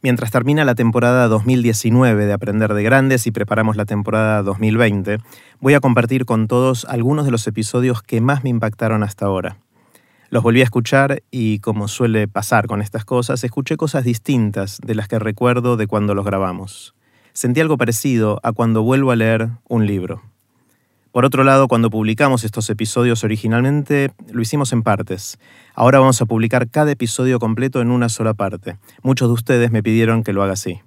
Mientras termina la temporada 2019 de Aprender de Grandes y preparamos la temporada 2020, voy a compartir con todos algunos de los episodios que más me impactaron hasta ahora. Los volví a escuchar y, como suele pasar con estas cosas, escuché cosas distintas de las que recuerdo de cuando los grabamos. Sentí algo parecido a cuando vuelvo a leer un libro. Por otro lado, cuando publicamos estos episodios originalmente, lo hicimos en partes. Ahora vamos a publicar cada episodio completo en una sola parte. Muchos de ustedes me pidieron que lo haga así.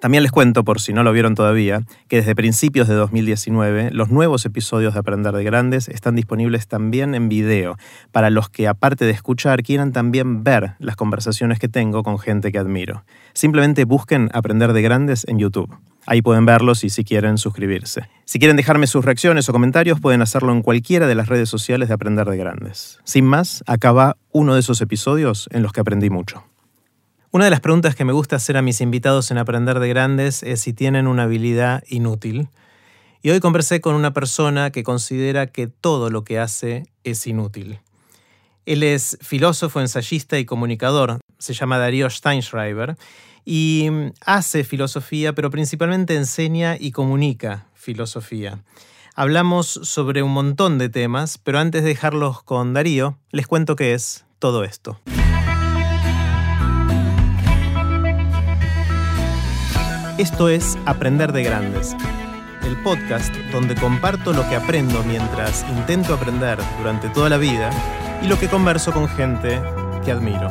También les cuento, por si no lo vieron todavía, que desde principios de 2019 los nuevos episodios de Aprender de Grandes están disponibles también en video, para los que aparte de escuchar quieran también ver las conversaciones que tengo con gente que admiro. Simplemente busquen Aprender de Grandes en YouTube. Ahí pueden verlos y si quieren suscribirse. Si quieren dejarme sus reacciones o comentarios pueden hacerlo en cualquiera de las redes sociales de Aprender de Grandes. Sin más, acá va uno de esos episodios en los que aprendí mucho. Una de las preguntas que me gusta hacer a mis invitados en Aprender de Grandes es si tienen una habilidad inútil. Y hoy conversé con una persona que considera que todo lo que hace es inútil. Él es filósofo, ensayista y comunicador. Se llama Darío Steinschreiber y hace filosofía, pero principalmente enseña y comunica filosofía. Hablamos sobre un montón de temas, pero antes de dejarlos con Darío, les cuento qué es todo esto. Esto es Aprender de Grandes, el podcast donde comparto lo que aprendo mientras intento aprender durante toda la vida y lo que converso con gente que admiro.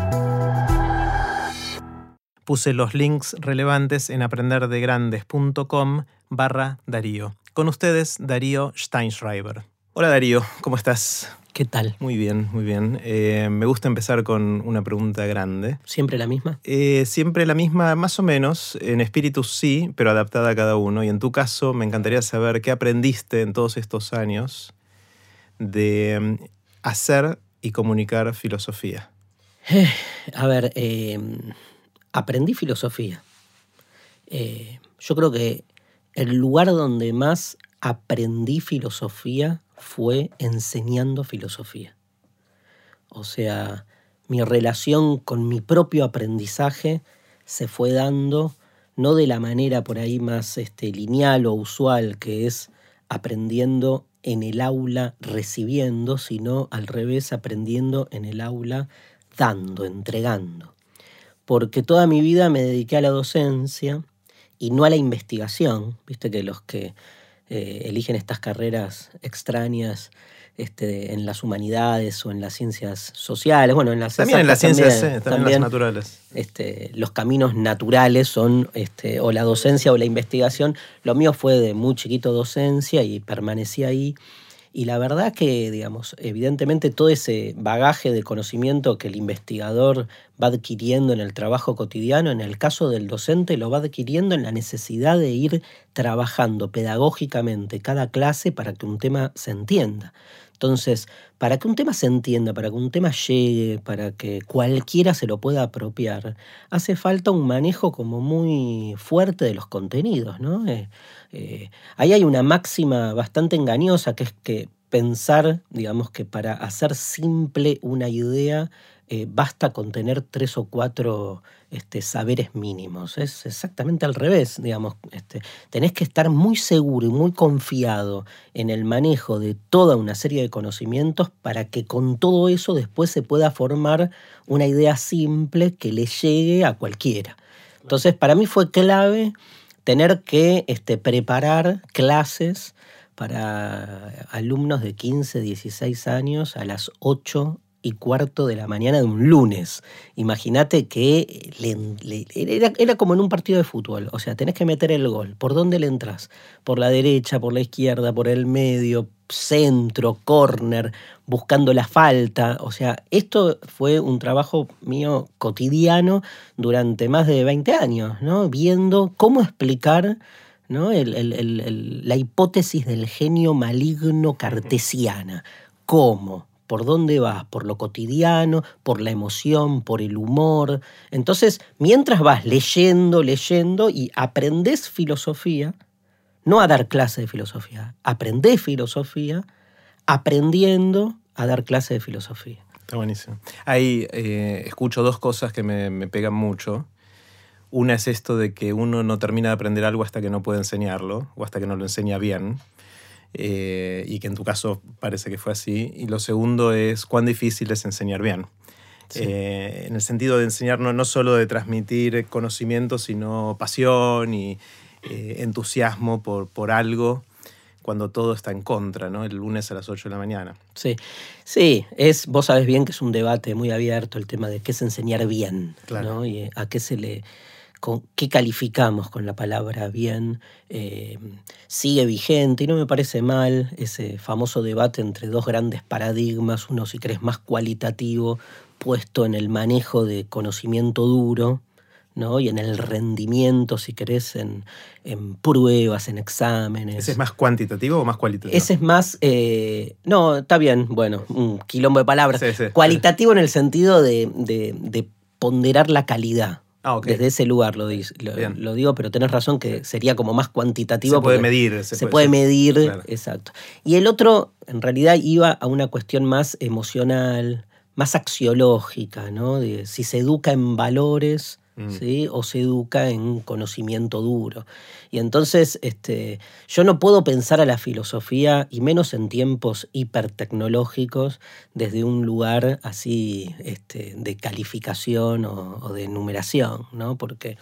Puse los links relevantes en aprenderdegrandes.com barra Darío. Con ustedes, Darío Steinschreiber. Hola Darío, ¿cómo estás? ¿Qué tal? Muy bien, muy bien. Eh, me gusta empezar con una pregunta grande. ¿Siempre la misma? Eh, siempre la misma, más o menos. En espíritu sí, pero adaptada a cada uno. Y en tu caso, me encantaría saber qué aprendiste en todos estos años de mm, hacer y comunicar filosofía. a ver, eh, aprendí filosofía. yo creo que el lugar donde más aprendí filosofía fue enseñando filosofía. O sea, mi relación con mi propio aprendizaje se fue dando no de la manera por ahí más este, lineal o usual, que es aprendiendo en el aula recibiendo, sino al revés, aprendiendo en el aula dando, entregando. Porque toda mi vida me dediqué a la docencia y no a la investigación. Viste que los que eh, eligen estas carreras extrañas este, en las humanidades o en las ciencias sociales, bueno, en las también en las ciencias, también, en las naturales. Este, los caminos naturales son este, o la docencia o la investigación. Lo mío fue de muy chiquito docencia y permanecí ahí. Y la verdad que, digamos, evidentemente todo ese bagaje de conocimiento que el investigador va adquiriendo en el trabajo cotidiano, en el caso del docente lo va adquiriendo en la necesidad de ir trabajando pedagógicamente cada clase para que un tema se entienda. Entonces, para que un tema se entienda, para que un tema llegue, para que cualquiera se lo pueda apropiar, hace falta un manejo como muy fuerte de los contenidos, ¿no? Eh, eh, ahí hay una máxima bastante engañosa que es que pensar, digamos que para hacer simple una idea eh, basta con tener tres o cuatro este, saberes mínimos. Es exactamente al revés, digamos. Este, tenés que estar muy seguro y muy confiado en el manejo de toda una serie de conocimientos para que con todo eso después se pueda formar una idea simple que le llegue a cualquiera. Entonces, para mí fue clave tener que este, preparar clases para alumnos de 15, 16 años a las 8 y cuarto de la mañana de un lunes. Imagínate que era, era, como en un partido de fútbol. O sea, tenés que meter el gol. ¿Por dónde le entras? Por la derecha, por la izquierda, por el medio, centro, corner, buscando la falta. O sea, esto fue un trabajo mío cotidiano durante más de 20 años, ¿no? Viendo cómo explicar ¿no? la hipótesis del genio maligno cartesiana. ¿Cómo? ¿Por dónde vas? ¿Por lo cotidiano? ¿Por la emoción? ¿Por el humor? Entonces, mientras vas leyendo, leyendo y aprendes filosofía, no a dar clase de filosofía, aprendés filosofía aprendiendo a dar clase de filosofía. Está buenísimo. Ahí eh, escucho dos cosas que me, me pegan mucho. Una es esto de que uno no termina de aprender algo hasta que no puede enseñarlo o hasta que no lo enseña bien. Eh, y que en tu caso parece que fue así. Y lo segundo es cuán difícil es enseñar bien. Eh, en el sentido de enseñar no, solo de transmitir conocimiento, sino pasión y eh, entusiasmo por, por algo cuando todo está en contra, ¿no? El lunes a las 8 de la mañana. Sí, sí, es, vos sabes bien que es un debate muy abierto el tema de qué es enseñar bien, ¿no? Y a qué se le con, qué calificamos con la palabra bien, eh, sigue vigente y no me parece mal ese famoso debate entre dos grandes paradigmas, uno si crees más cualitativo, puesto en el manejo de conocimiento duro, ¿no? y en el rendimiento, si querés, en, pruebas, en exámenes. ¿Ese es más cuantitativo o más cualitativo? Ese es más, eh, no, está bien, bueno, un quilombo de palabras. Cualitativo en el sentido de ponderar la calidad. Ah, Desde ese lugar lo, lo, digo, pero tenés razón que sería como más cuantitativo. Se puede medir. Se, puede, medir, exacto. Y el otro, en realidad, iba a una cuestión más emocional, más axiológica, ¿no? De si se educa en valores Mm. o se educa en conocimiento duro. Y entonces este, yo no puedo pensar a la filosofía, y menos en tiempos hipertecnológicos, desde un lugar así este, de calificación o, de numeración, ¿no? porque,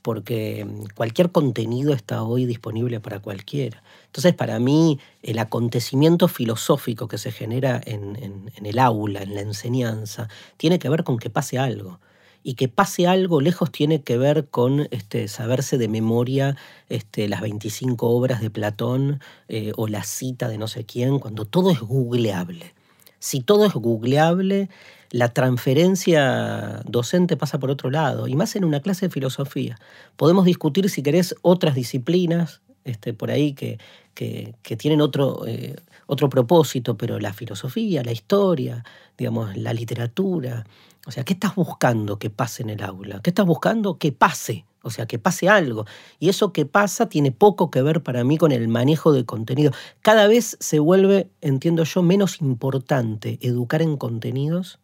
porque cualquier contenido está hoy disponible para cualquiera. Entonces, para mí, el acontecimiento filosófico que se genera en el aula, en la enseñanza, tiene que ver con que pase algo y que pase algo lejos tiene que ver con este, saberse de memoria este, las 25 obras de Platón eh, o la cita de no sé quién, cuando todo es googleable. Si todo es googleable, la transferencia docente pasa por otro lado, y más en una clase de filosofía. Podemos discutir, si querés, otras disciplinas este, por ahí que, que, tienen otro, eh, otro propósito, pero la filosofía, la historia, digamos, la literatura, o sea, ¿qué estás buscando que pase en el aula? ¿Qué estás buscando que pase? O sea, que pase algo. Y eso que pasa tiene poco que ver para mí con el manejo de contenido. Cada vez se vuelve, entiendo yo, menos importante educar en contenidos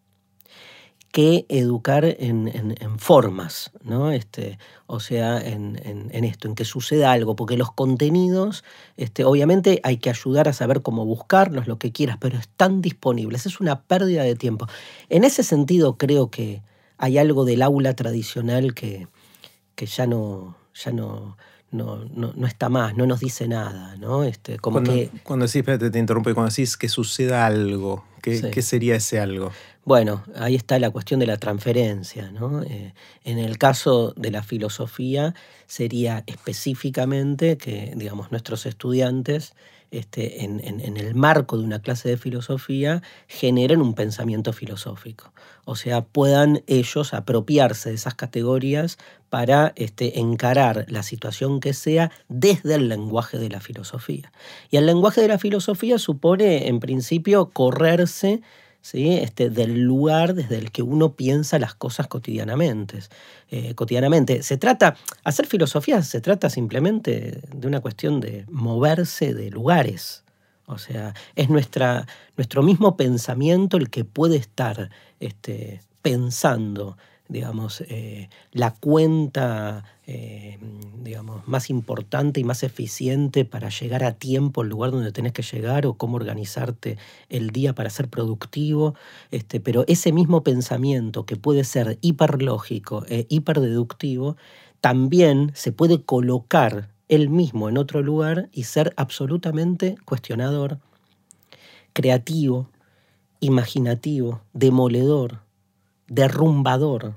que educar en, formas, ¿no? Este, o sea, en, esto, en que suceda algo, porque los contenidos, este, obviamente hay que ayudar a saber cómo buscarlos, lo que quieras, pero están disponibles, es una pérdida de tiempo. En ese sentido creo que hay algo del aula tradicional que, que ya no, ya no, no, no, está más, no nos dice nada, ¿no? Este, como cuando, que, cuando decís, espérate, te interrumpo, cuando decís que suceda algo, ¿qué, ¿qué sería ese algo? Bueno, ahí está la cuestión de la transferencia. ¿no? Eh, en el caso de la filosofía sería específicamente que digamos, nuestros estudiantes este, en, el marco de una clase de filosofía generen un pensamiento filosófico. O sea, puedan ellos apropiarse de esas categorías para este, encarar la situación que sea desde el lenguaje de la filosofía. Y el lenguaje de la filosofía supone, en principio, correrse ¿sí? este, del lugar desde el que uno piensa las cosas cotidianamente. Eh, cotidianamente. Se trata, hacer filosofía se trata simplemente de una cuestión de moverse de lugares. O sea, es nuestra, nuestro mismo pensamiento el que puede estar este, pensando digamos, eh, la cuenta eh, digamos, más importante y más eficiente para llegar a tiempo al lugar donde tenés que llegar o cómo organizarte el día para ser productivo. Este, pero ese mismo pensamiento que puede ser hiperlógico e hiperdeductivo, también se puede colocar él mismo en otro lugar y ser absolutamente cuestionador, creativo, imaginativo, demoledor, derrumbador.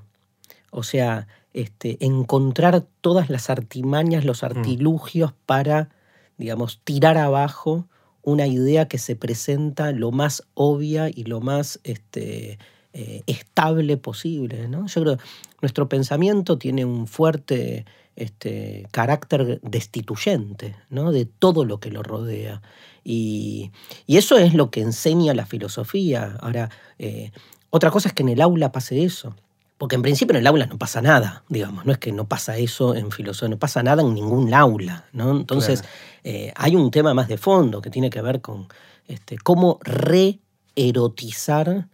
O sea, este, encontrar todas las artimañas, los mm. artilugios para, digamos, tirar abajo una idea que se presenta lo más obvia y lo más este, eh, estable posible. ¿no? Yo creo que nuestro pensamiento tiene un fuerte este, carácter destituyente ¿no? de todo lo que lo rodea. Y, eso es lo que enseña la filosofía. Ahora, eh, otra cosa es que en el aula pase eso. Porque en principio en el aula no pasa nada, digamos, no es que no pasa eso en filosofía, no pasa nada en ningún aula, ¿no? Entonces eh, hay un tema más de fondo que tiene que ver con este, cómo reerotizar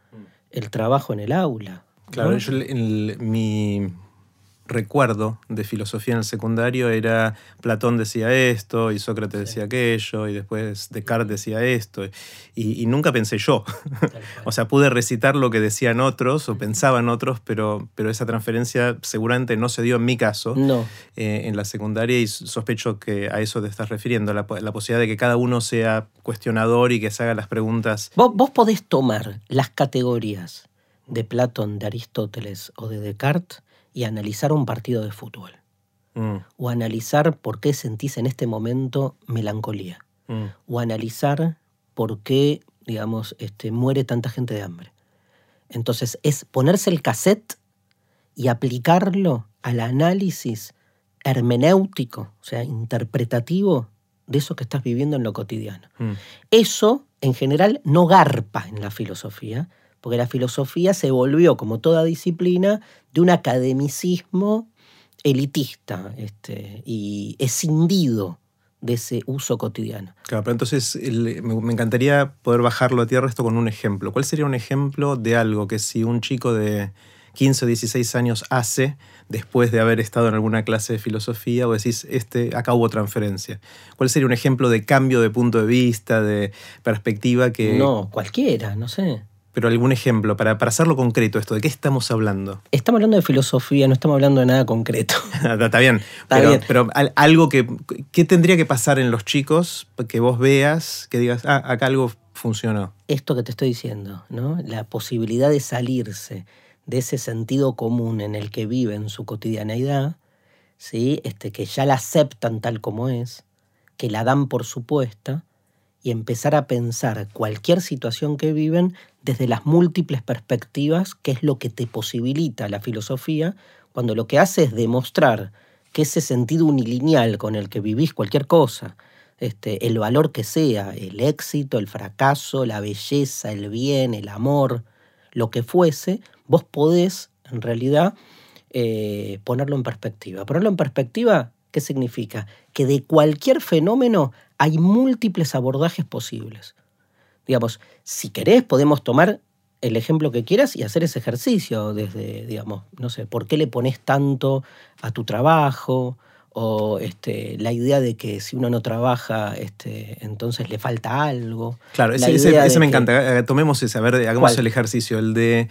el trabajo en el aula. Claro, yo, mi, recuerdo de filosofía en el secundario era Platón decía esto y Sócrates decía aquello y después Descartes decía esto y, nunca pensé yo. o sea, pude recitar lo que decían otros o pensaban otros, pero, pero esa transferencia seguramente no se dio en mi caso eh, en la secundaria y sospecho que a eso te estás refiriendo, la, la, posibilidad de que cada uno sea cuestionador y que se haga las preguntas. Vos, vos podés tomar las categorías de Platón, de Aristóteles o de Descartes y analizar un partido de fútbol. Mm. O analizar por qué sentís en este momento melancolía. Mm. O analizar por qué, digamos, este, muere tanta gente de hambre. Entonces es ponerse el cassette y aplicarlo al análisis hermenéutico, o sea, interpretativo de eso que estás viviendo en lo cotidiano. Mm. Eso, en general, no garpa en la filosofía, porque la filosofía se volvió, como toda disciplina, de un academicismo elitista este, y escindido de ese uso cotidiano. Claro, pero entonces me encantaría poder bajarlo a tierra esto con un ejemplo. ¿Cuál sería un ejemplo de algo que si un chico de 15 o 16 años hace después de haber estado en alguna clase de filosofía o decís, este, acá hubo transferencia? ¿Cuál sería un ejemplo de cambio de punto de vista, de perspectiva que... No, cualquiera, no sé pero algún ejemplo para, para hacerlo concreto esto, ¿de qué estamos hablando? Estamos hablando de filosofía, no estamos hablando de nada concreto. Está bien, pero, pero, algo que, ¿qué tendría que pasar en los chicos que vos veas, que digas, ah, acá algo funcionó? Esto que te estoy diciendo, ¿no? La posibilidad de salirse de ese sentido común en el que viven su cotidianeidad, ¿sí? este, que ya la aceptan tal como es, que la dan por supuesta, y empezar a pensar cualquier situación que viven desde las múltiples perspectivas, que es lo que te posibilita la filosofía, cuando lo que hace es demostrar que ese sentido unilineal con el que vivís cualquier cosa, este, el valor que sea, el éxito, el fracaso, la belleza, el bien, el amor, lo que fuese, vos podés en realidad eh, ponerlo en perspectiva. Ponerlo en perspectiva, ¿qué significa? Que de cualquier fenómeno hay múltiples abordajes posibles. Digamos, si querés, podemos tomar el ejemplo que quieras y hacer ese ejercicio desde, digamos, no sé, ¿por qué le pones tanto a tu trabajo? O este, la idea de que si uno no trabaja, este, entonces le falta algo. Claro, ese, me encanta. Eh, tomemos ese, a ver, hagamos el ejercicio, el de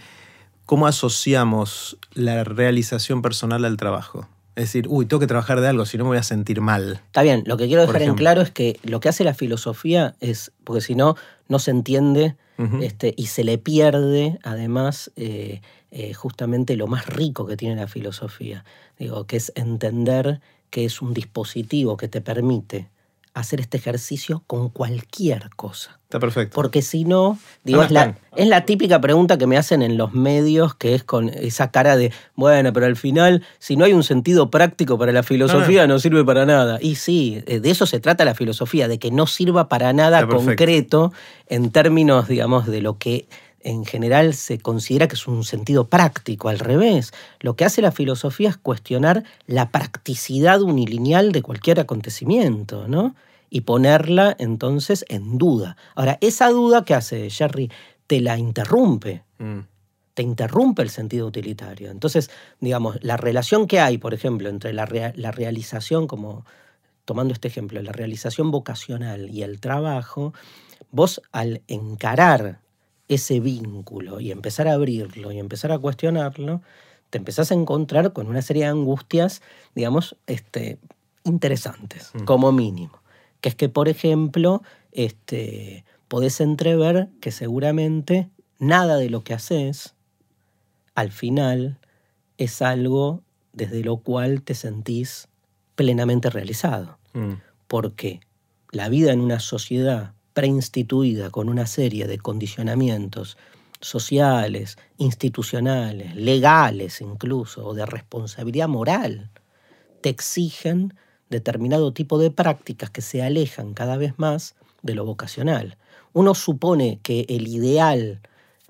cómo asociamos la realización personal al trabajo. Es decir, uy, tengo que trabajar de algo, si no me voy a sentir mal. Está bien, lo que quiero dejar en claro es que lo que hace la filosofía es, porque si no, no se entiende este, y se le pierde, además, eh, eh, justamente lo más rico que tiene la filosofía. Digo, que es entender que es un dispositivo que te permite hacer este ejercicio con cualquier cosa. Está perfecto. Porque si no, digo, es, la, es, la, típica pregunta que me hacen en los medios, que es con esa cara de, bueno, pero al final, si no hay un sentido práctico para la filosofía, no, sirve para nada. Y sí, eh, de eso se trata la filosofía, de que no sirva para nada concreto en términos, digamos, de lo que en general se considera que es un sentido práctico, al revés. Lo que hace la filosofía es cuestionar la practicidad unilineal de cualquier acontecimiento, ¿no? Y ponerla entonces en duda. Ahora, esa duda que hace Jerry te la interrumpe. Mm. Te interrumpe el sentido utilitario. Entonces, digamos, la relación que hay, por ejemplo, entre la, la realización, como tomando este ejemplo, la realización vocacional y el trabajo, vos al encarar ese vínculo y empezar a abrirlo y empezar a cuestionarlo, te empezás a encontrar con una serie de angustias, digamos, este, interesantes, mm. como mínimo. Que es que, por ejemplo, este, podés entrever que seguramente nada de lo que haces, al final, es algo desde lo cual te sentís plenamente realizado. Mm. Porque la vida en una sociedad preinstituida con una serie de condicionamientos sociales, institucionales, legales incluso, o de responsabilidad moral, te exigen determinado tipo de prácticas que se alejan cada vez más de lo vocacional. Uno supone que el ideal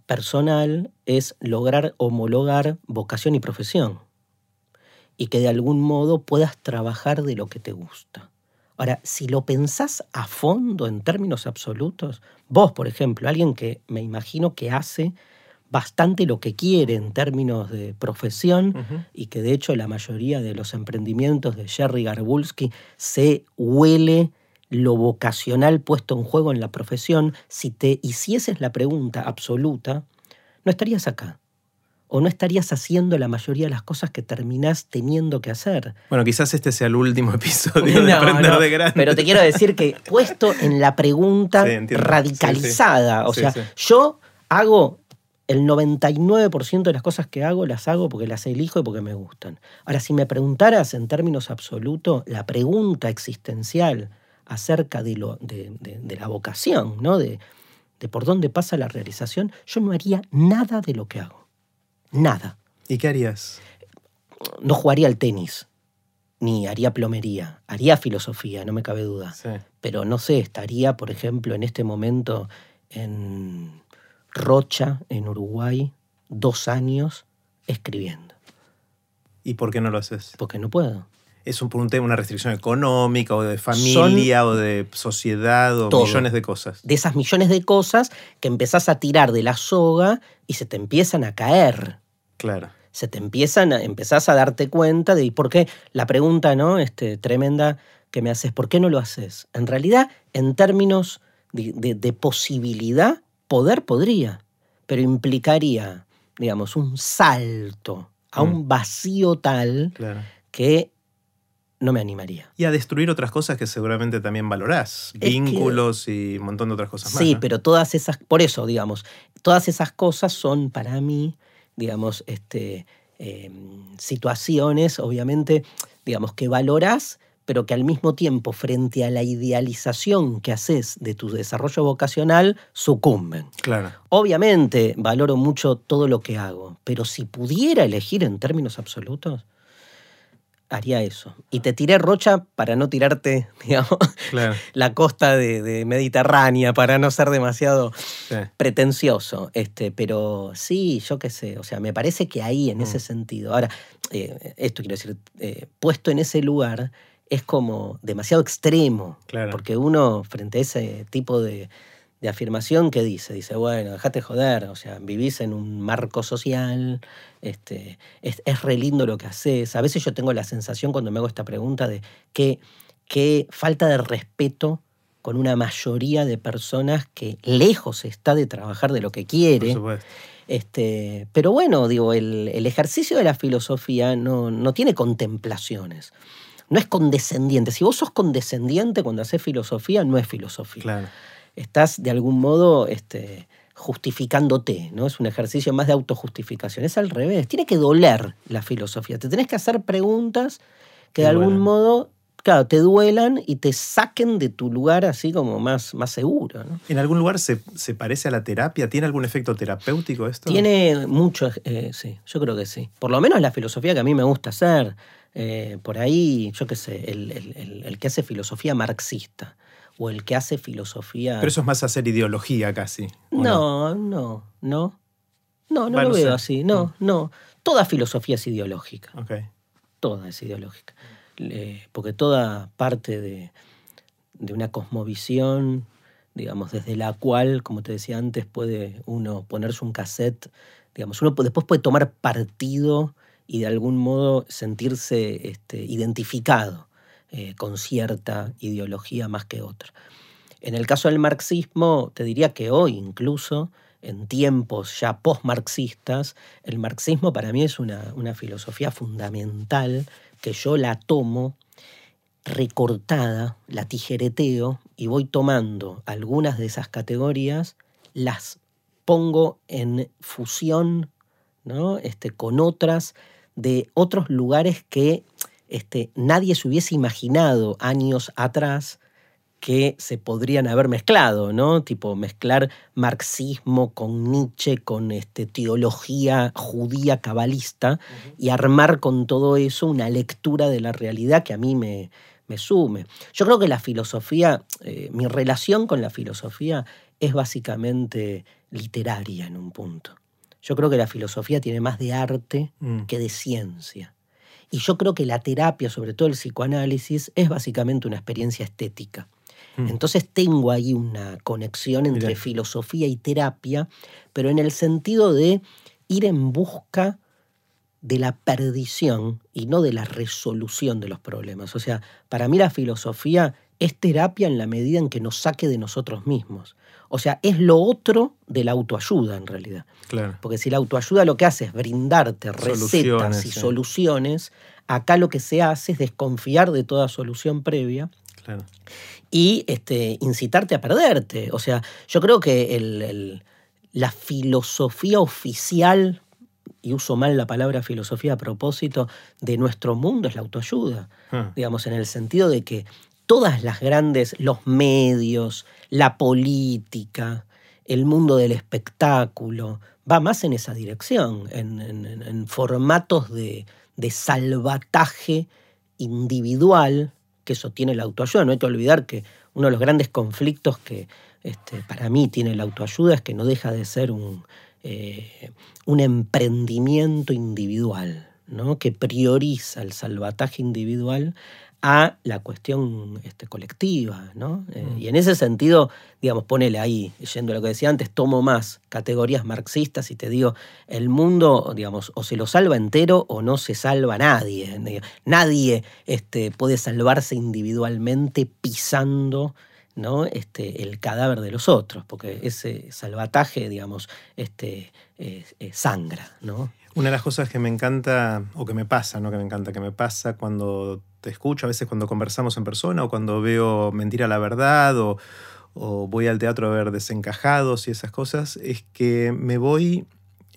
personal es lograr homologar vocación y profesión y que de algún modo puedas trabajar de lo que te gusta. Ahora, si lo pensás a fondo en términos absolutos, vos, por ejemplo, alguien que me imagino que hace bastante lo que quiere en términos de profesión y que de hecho la mayoría de los emprendimientos de Jerry Garbulski se huele lo vocacional puesto en juego en la profesión. Si te hicieses la pregunta absoluta, no estarías acá o no estarías haciendo la mayoría de las cosas que terminás teniendo que hacer. Bueno, quizás este sea el último episodio de Aprender de Grande. Pero te quiero decir que puesto en la pregunta radicalizada, o sea, yo hago el 99% de las cosas que hago las hago porque las elijo y porque me gustan. Ahora, si me preguntaras en términos absolutos la pregunta existencial acerca de, lo, de, la vocación, ¿no? De, de por dónde pasa la realización, yo no haría nada de lo que hago. Nada. ¿Y qué harías? No jugaría al tenis, ni haría plomería. Haría filosofía, no me cabe duda. Pero no sé, estaría, por ejemplo, en este momento en Rocha, en Uruguay, dos años escribiendo. ¿Y por qué no lo haces? Porque no puedo. ¿Es un, por un tema, una restricción económica o de familia o de sociedad o millones de cosas? De esas millones de cosas que empezás a tirar de la soga y se te empiezan a caer. Claro. Se te empiezan a, empezás a darte cuenta de por qué la pregunta, ¿no? Este, tremenda que me haces, ¿por qué no lo haces? En realidad, en términos de posibilidad, poder podría, pero implicaría, digamos, un salto a un mm. vacío tal que no me animaría. Y a destruir otras cosas que seguramente también valorás, vínculos y un montón de otras cosas más. Sí, pero todas esas, por eso, digamos, todas esas cosas son para mí, digamos, este, em, situaciones, obviamente, digamos, que valorás pero que al mismo tiempo, frente a la idealización que haces de tu desarrollo vocacional, sucumben. Claro. Obviamente valoro mucho todo lo que hago, pero si pudiera elegir en términos absolutos, haría eso. Y te tiré Rocha para no tirarte, digamos, la costa de, Mediterránea, para no ser demasiado pretencioso. Este, pero sí, yo qué sé, o sea, me parece que ahí, en ese mm. sentido. Ahora, eh, esto quiero decir, eh, puesto en ese lugar, es como demasiado extremo. Porque uno, frente a ese tipo de, afirmación, ¿qué dice? Dice, bueno, dejate joder, o sea, vivís en un marco social, este, es, re lindo lo que haces. A veces yo tengo la sensación cuando me hago esta pregunta de que, qué falta de respeto con una mayoría de personas que lejos está de trabajar de lo que quiere. Este, pero bueno, digo, el, ejercicio de la filosofía no, no tiene contemplaciones no es condescendiente. Si vos sos condescendiente cuando haces filosofía, no es filosofía. Estás de algún modo este, justificándote, ¿no? Es un ejercicio más de autojustificación. Es al revés. Tiene que doler la filosofía. Te tenés que hacer preguntas que de algún modo claro, te duelan y te saquen de tu lugar así como más, más seguro. ¿En algún lugar se, parece a la terapia? ¿Tiene algún efecto terapéutico esto? Tiene mucho, eh, sí, yo creo que sí. Por lo menos la filosofía que a mí me gusta hacer. Eh, por ahí, yo qué sé, el, que hace filosofía marxista o el que hace filosofía... Pero eso es más hacer ideología casi. No, no, no, no. No, lo veo así. No, mm. no. Toda filosofía es ideológica. Toda es ideológica. porque toda parte de, de una cosmovisión, digamos, desde la cual, como te decía antes, puede uno ponerse un cassette, digamos, uno después puede tomar partido y de algún modo sentirse este, identificado eh, con cierta ideología más que otra. En el caso del marxismo, te diría que hoy incluso, en tiempos ya post-marxistas, el marxismo para mí es una, una filosofía fundamental que yo la tomo recortada, la tijereteo y voy tomando algunas de esas categorías, las pongo en fusión ¿no? este, con otras de otros lugares que este, nadie se hubiese imaginado años atrás que se podrían haber mezclado, ¿no? Tipo mezclar marxismo con Nietzsche, con este, teología judía cabalista y armar con todo eso una lectura de la realidad que a mí me, me sume. Yo creo que la filosofía, eh, mi relación con la filosofía es básicamente literaria en un punto. Yo creo que la filosofía tiene más de arte mm. que de ciencia. Y yo creo que la terapia, sobre todo el psicoanálisis, es básicamente una experiencia estética. Hmm. Entonces tengo ahí una conexión entre filosofía y terapia, pero en el sentido de ir en busca de la perdición y no de la resolución de los problemas. O sea, para mí la filosofía es terapia en la medida en que nos saque de nosotros mismos. O sea, es lo otro de la autoayuda en realidad. Claro. Porque si la autoayuda lo que hace es brindarte recetas y soluciones, acá lo que se hace es desconfiar de toda solución previa. Y este, incitarte a perderte. O sea, yo creo que la filosofía oficial, y uso mal la palabra filosofía a propósito, de nuestro mundo es la autoayuda. Ah. Digamos, en el sentido de que todas las grandes, los medios, la política, el mundo del espectáculo, va más en esa dirección, en, formatos de, salvataje individual, que eso tiene la autoayuda. No hay que olvidar que uno de los grandes conflictos que este, para mí tiene la autoayuda es que no deja de ser un, eh, un emprendimiento individual, ¿no? que prioriza el salvataje individual a la cuestión este, colectiva, ¿no? Eh, mm. y en ese sentido, digamos, ponele ahí, yendo a lo que decía antes, tomo más categorías marxistas y te digo, el mundo, digamos, o se lo salva entero o no se salva nadie. Nadie este, puede salvarse individualmente pisando ¿no? Este, el cadáver de los otros, porque ese salvataje, digamos, este, sangra, ¿no? Una de las cosas que me encanta, o que me pasa, no que me encanta, que me pasa cuando te escucho, a veces cuando conversamos en persona, o cuando veo Mentira la Verdad, o, voy al teatro a ver Desencajados y esas cosas, es que me voy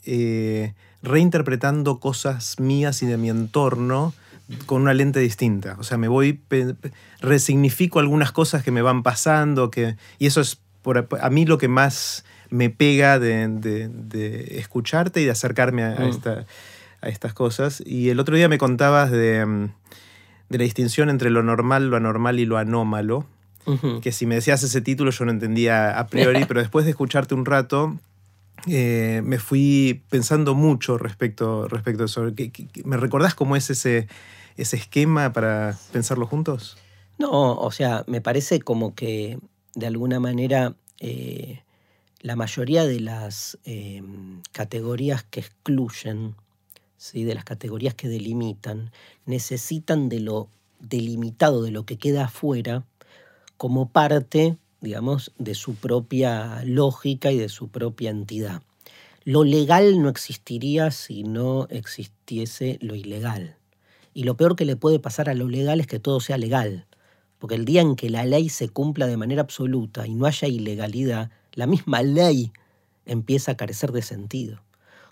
eh, reinterpretando cosas mías y de mi entorno con una lente distinta. O sea, me voy, resignifico algunas cosas que me van pasando, que, y eso es por, a mí lo que más me pega de, escucharte y de acercarme a, mm. a, estas cosas. Y el otro día me contabas de, mm, la distinción entre lo normal, lo anormal y lo anómalo. Que si me decías ese título yo no entendía a priori, pero después de escucharte un rato, eh, me fui pensando mucho respecto, respecto a eso. ¿Me recordás cómo es ese, ese esquema para pensarlo juntos? No, o sea, me parece como que de alguna manera eh, la mayoría de las em, categorías que excluyen, ¿sí? de las categorías que delimitan, necesitan de lo delimitado, de lo que queda afuera, como parte, digamos, de su propia lógica y de su propia entidad. Lo legal no existiría si no existiese lo ilegal. Y lo peor que le puede pasar a lo legal es que todo sea legal. Porque el día en que la ley se cumpla de manera absoluta y no haya ilegalidad, la misma ley empieza a carecer de sentido.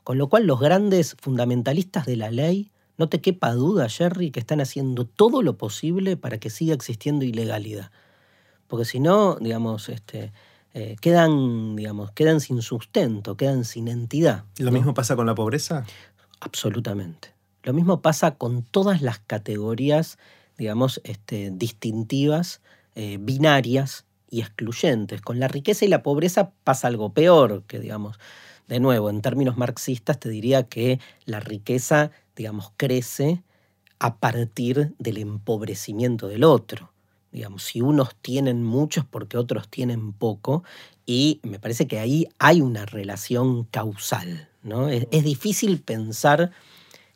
Con lo cual los grandes fundamentalistas de la ley, no te quepa duda, Jerry, que están haciendo todo lo posible para que siga existiendo ilegalidad. Porque si no, digamos, este, eh, quedan, digamos, quedan sin sustento, quedan sin entidad. ¿Lo mismo pasa con la pobreza? Absolutamente. Lo mismo pasa con todas las categorías, digamos, este, distintivas, eh, binarias y excluyentes. Con la riqueza y la pobreza pasa algo peor, que digamos, de nuevo, en términos marxistas te diría que la riqueza, digamos, crece a partir del empobrecimiento del otro. Digamos, si unos tienen muchos porque otros tienen poco, y me parece que ahí hay una relación causal. ¿no? es difícil pensar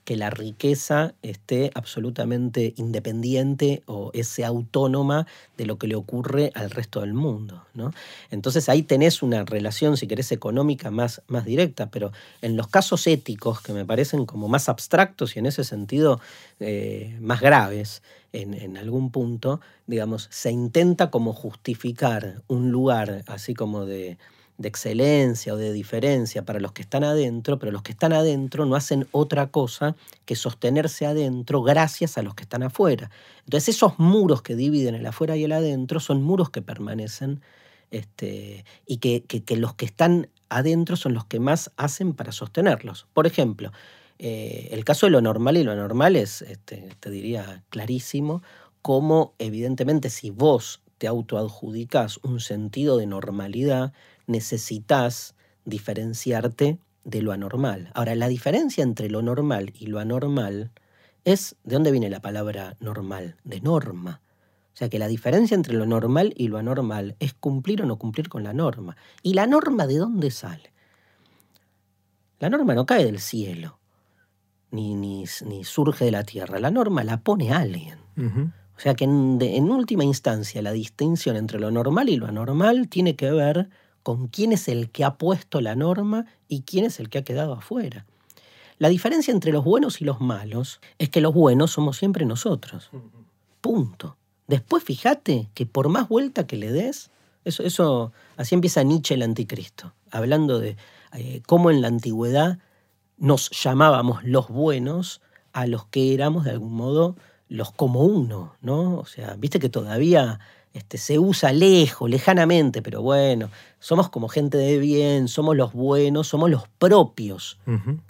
que la riqueza esté absolutamente independiente o sea autónoma de lo que le ocurre al resto del mundo. ¿no? Entonces ahí tenés una relación, si querés, económica más, más directa, pero en los casos éticos que me parecen como más abstractos y en ese sentido eh, más graves, en, en, algún punto, digamos, se intenta como justificar un lugar así como de de excelencia o de diferencia para los que están adentro, pero los que están adentro no hacen otra cosa que sostenerse adentro gracias a los que están afuera. Entonces esos muros que dividen el afuera y el adentro son muros que permanecen este, y que, los que están adentro son los que más hacen para sostenerlos. Por ejemplo, eh, el caso de lo normal y lo anormal es, este, te diría, clarísimo, como evidentemente si vos te autoadjudicas un sentido de normalidad, necesitas diferenciarte de lo anormal. Ahora, la diferencia entre lo normal y lo anormal es, ¿de dónde viene la palabra normal? De norma. O sea que la diferencia entre lo normal y lo anormal es cumplir o no cumplir con la norma. ¿Y la norma de dónde sale? La norma no cae del cielo, ni, ni, ni surge de la tierra. La norma la pone alguien. O sea que en, en, última instancia la distinción entre lo normal y lo anormal tiene que ver con quién es el que ha puesto la norma y quién es el que ha quedado afuera. La diferencia entre los buenos y los malos es que los buenos somos siempre nosotros. Punto. Después fíjate que por más vuelta que le des, eso, eso así empieza Nietzsche el anticristo, hablando de eh, cómo en la antigüedad nos llamábamos los buenos a los que éramos de algún modo los como uno, ¿no? O sea, viste que todavía este, se usa lejos, lejanamente, pero bueno, somos como gente de bien, somos los buenos, somos los propios.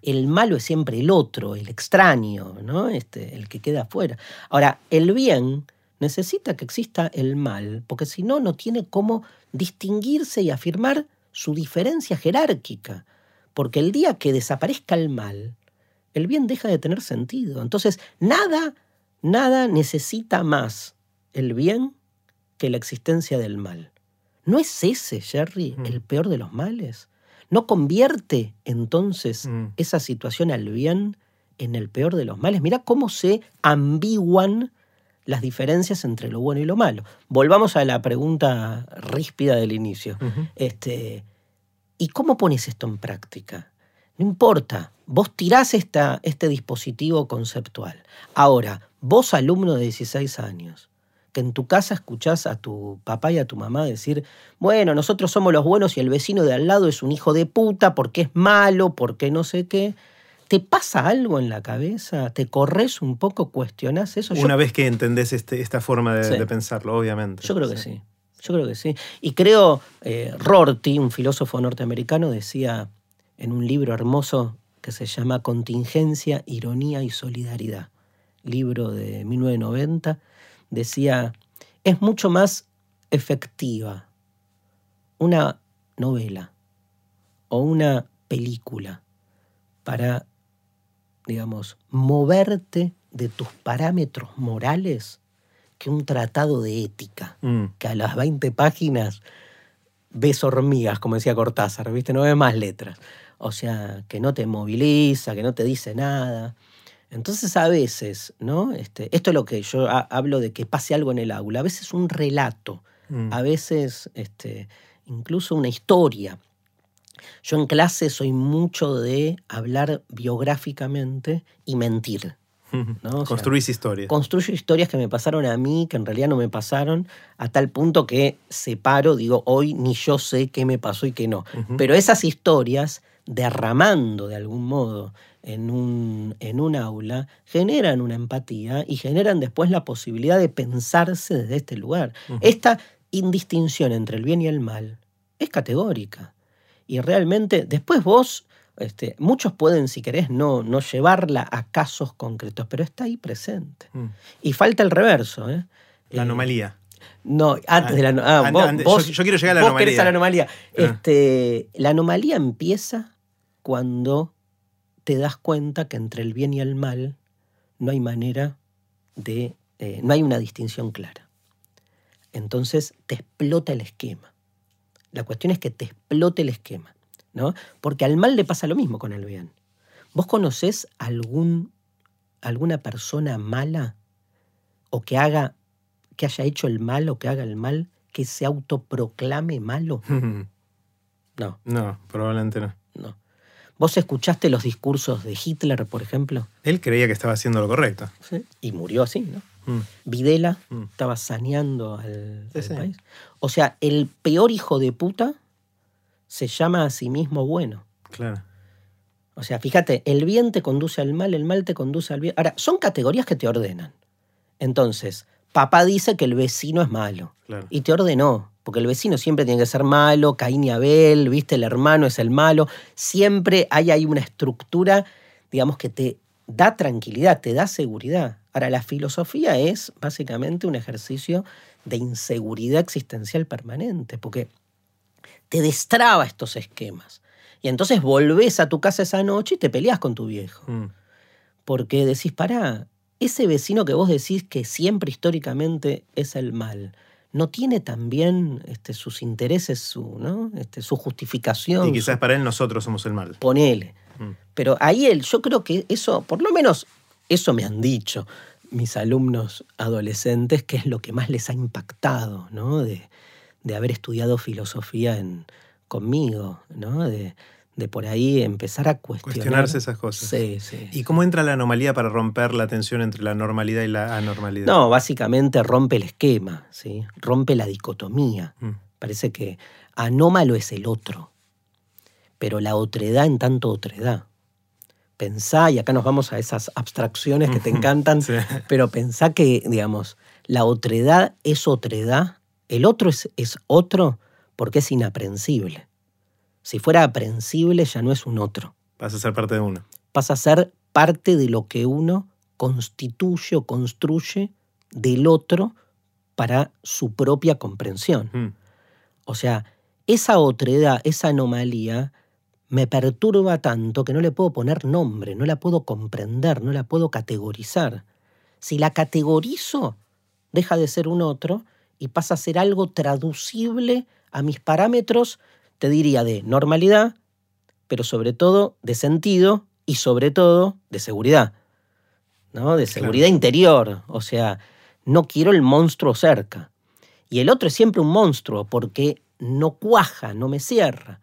El malo es siempre el otro, el extraño, ¿no? Este, el que queda afuera. Ahora, el bien necesita que exista el mal, porque si no, no tiene cómo distinguirse y afirmar su diferencia jerárquica. Porque el día que desaparezca el mal, el bien deja de tener sentido. Entonces, nada, nada necesita más el bien que la existencia del mal. ¿No es ese, Jerry, mm. el peor de los males? ¿No convierte entonces mm. esa situación al bien en el peor de los males? Mira cómo se ambiguan las diferencias entre lo bueno y lo malo. Volvamos a la pregunta ríspida del inicio. este, ¿Y cómo pones esto en práctica? No importa, vos tirás esta, este dispositivo conceptual. Ahora, vos alumno de 16 años, que en tu casa escuchás a tu papá y a tu mamá decir, bueno, nosotros somos los buenos y el vecino de al lado es un hijo de puta porque es malo, porque no sé qué. ¿Te pasa algo en la cabeza? ¿Te corres un poco? ¿Cuestionas eso? Una vez que entendés este, esta forma de, pensarlo, obviamente. Yo creo que sí. Yo creo que sí. Y creo, eh, Rorty, un filósofo norteamericano, decía en un libro hermoso que se llama Contingencia, Ironía y Solidaridad, libro de 1990, decía, es mucho más efectiva una novela o una película para, digamos, moverte de tus parámetros morales que un tratado de ética, mm. que a las 20 páginas ves hormigas, como decía Cortázar, ¿viste? No ves más letras. O sea, que no te moviliza, que no te dice nada. Entonces a veces, ¿no? Este, esto es lo que yo hablo de que pase algo en el aula. A veces un relato, mm. a veces este, incluso una historia. Yo en clase soy mucho de hablar biográficamente y mentir. ¿no? Construís historias. Construyo historias que me pasaron a mí, que en realidad no me pasaron, a tal punto que separo, digo, hoy ni yo sé qué me pasó y qué no. Pero esas historias, derramando de algún modo en un, en un aula, generan una empatía y generan después la posibilidad de pensarse desde este lugar. Esta indistinción entre el bien y el mal es categórica. Y realmente, después vos, este, muchos pueden, si querés, no, no llevarla a casos concretos, pero está ahí presente. Mm. Y falta el reverso. ¿eh? La anomalía. No, antes de la ah, vos, yo, quiero llegar a la anomalía. a la anomalía. Ah. Este, la anomalía empieza cuando te das cuenta que entre el bien y el mal no hay manera de, eh, no hay una distinción clara. Entonces te explota el esquema. La cuestión es que te explote el esquema, ¿no? Porque al mal le pasa lo mismo con el bien. ¿Vos conocés algún, alguna persona mala o que haga, que haya hecho el mal o que haga el mal, que se autoproclame malo? no. No, probablemente no. No. ¿Vos escuchaste los discursos de Hitler, por ejemplo? Él creía que estaba haciendo lo correcto. Sí. Y murió así, ¿no? Mm. Videla mm. estaba saneando al, país. O sea, el peor hijo de puta se llama a sí mismo bueno. Claro. O sea, fíjate, el bien te conduce al mal, el mal te conduce al bien. Ahora, son categorías que te ordenan. Entonces, papá dice que el vecino es malo. Y te ordenó porque el vecino siempre tiene que ser malo, Caín y Abel, ¿viste? El hermano es el malo. Siempre hay ahí una estructura, digamos, que te da tranquilidad, te da seguridad. Ahora, la filosofía es básicamente un ejercicio de inseguridad existencial permanente, porque te destraba estos esquemas. Y entonces volvés a tu casa esa noche y te peleas con tu viejo. Mm. Porque decís, pará, ese vecino que vos decís que siempre históricamente es el mal, ¿no tiene también este, sus intereses, su, ¿no? este, su justificación? Y quizás su- para él nosotros somos el mal. Ponele. Mm. Pero ahí él, yo creo que eso, por lo menos eso me han dicho mis alumnos adolescentes, que es lo que más les ha impactado, ¿no? De, de haber estudiado filosofía en, conmigo, ¿no? De, de por ahí empezar a cuestionar. Cuestionarse esas cosas. Sí, sí. ¿Y cómo entra la anomalía para romper la tensión entre la normalidad y la anormalidad? No, básicamente rompe el esquema, ¿sí? Rompe la dicotomía. Mm. Parece que anómalo es el otro, pero la otredad en tanto otredad. Pensá, y acá nos vamos a esas abstracciones que te encantan, sí. pero pensá que, digamos, la otredad es otredad, el otro es, es otro porque es inaprensible. Si fuera aprensible ya no es un otro, Vas a ser parte de uno. pasa a ser parte de lo que uno constituye o construye del otro para su propia comprensión. Mm. O sea, esa otredad, esa anomalía, me perturba tanto que no le puedo poner nombre, no la puedo comprender, no la puedo categorizar. Si la categorizo, deja de ser un otro y pasa a ser algo traducible a mis parámetros, te diría, de normalidad, pero sobre todo de sentido y sobre todo de seguridad. ¿no? De Claro. seguridad interior. O sea, no quiero el monstruo cerca. Y el otro es siempre un monstruo porque no cuaja, no me cierra.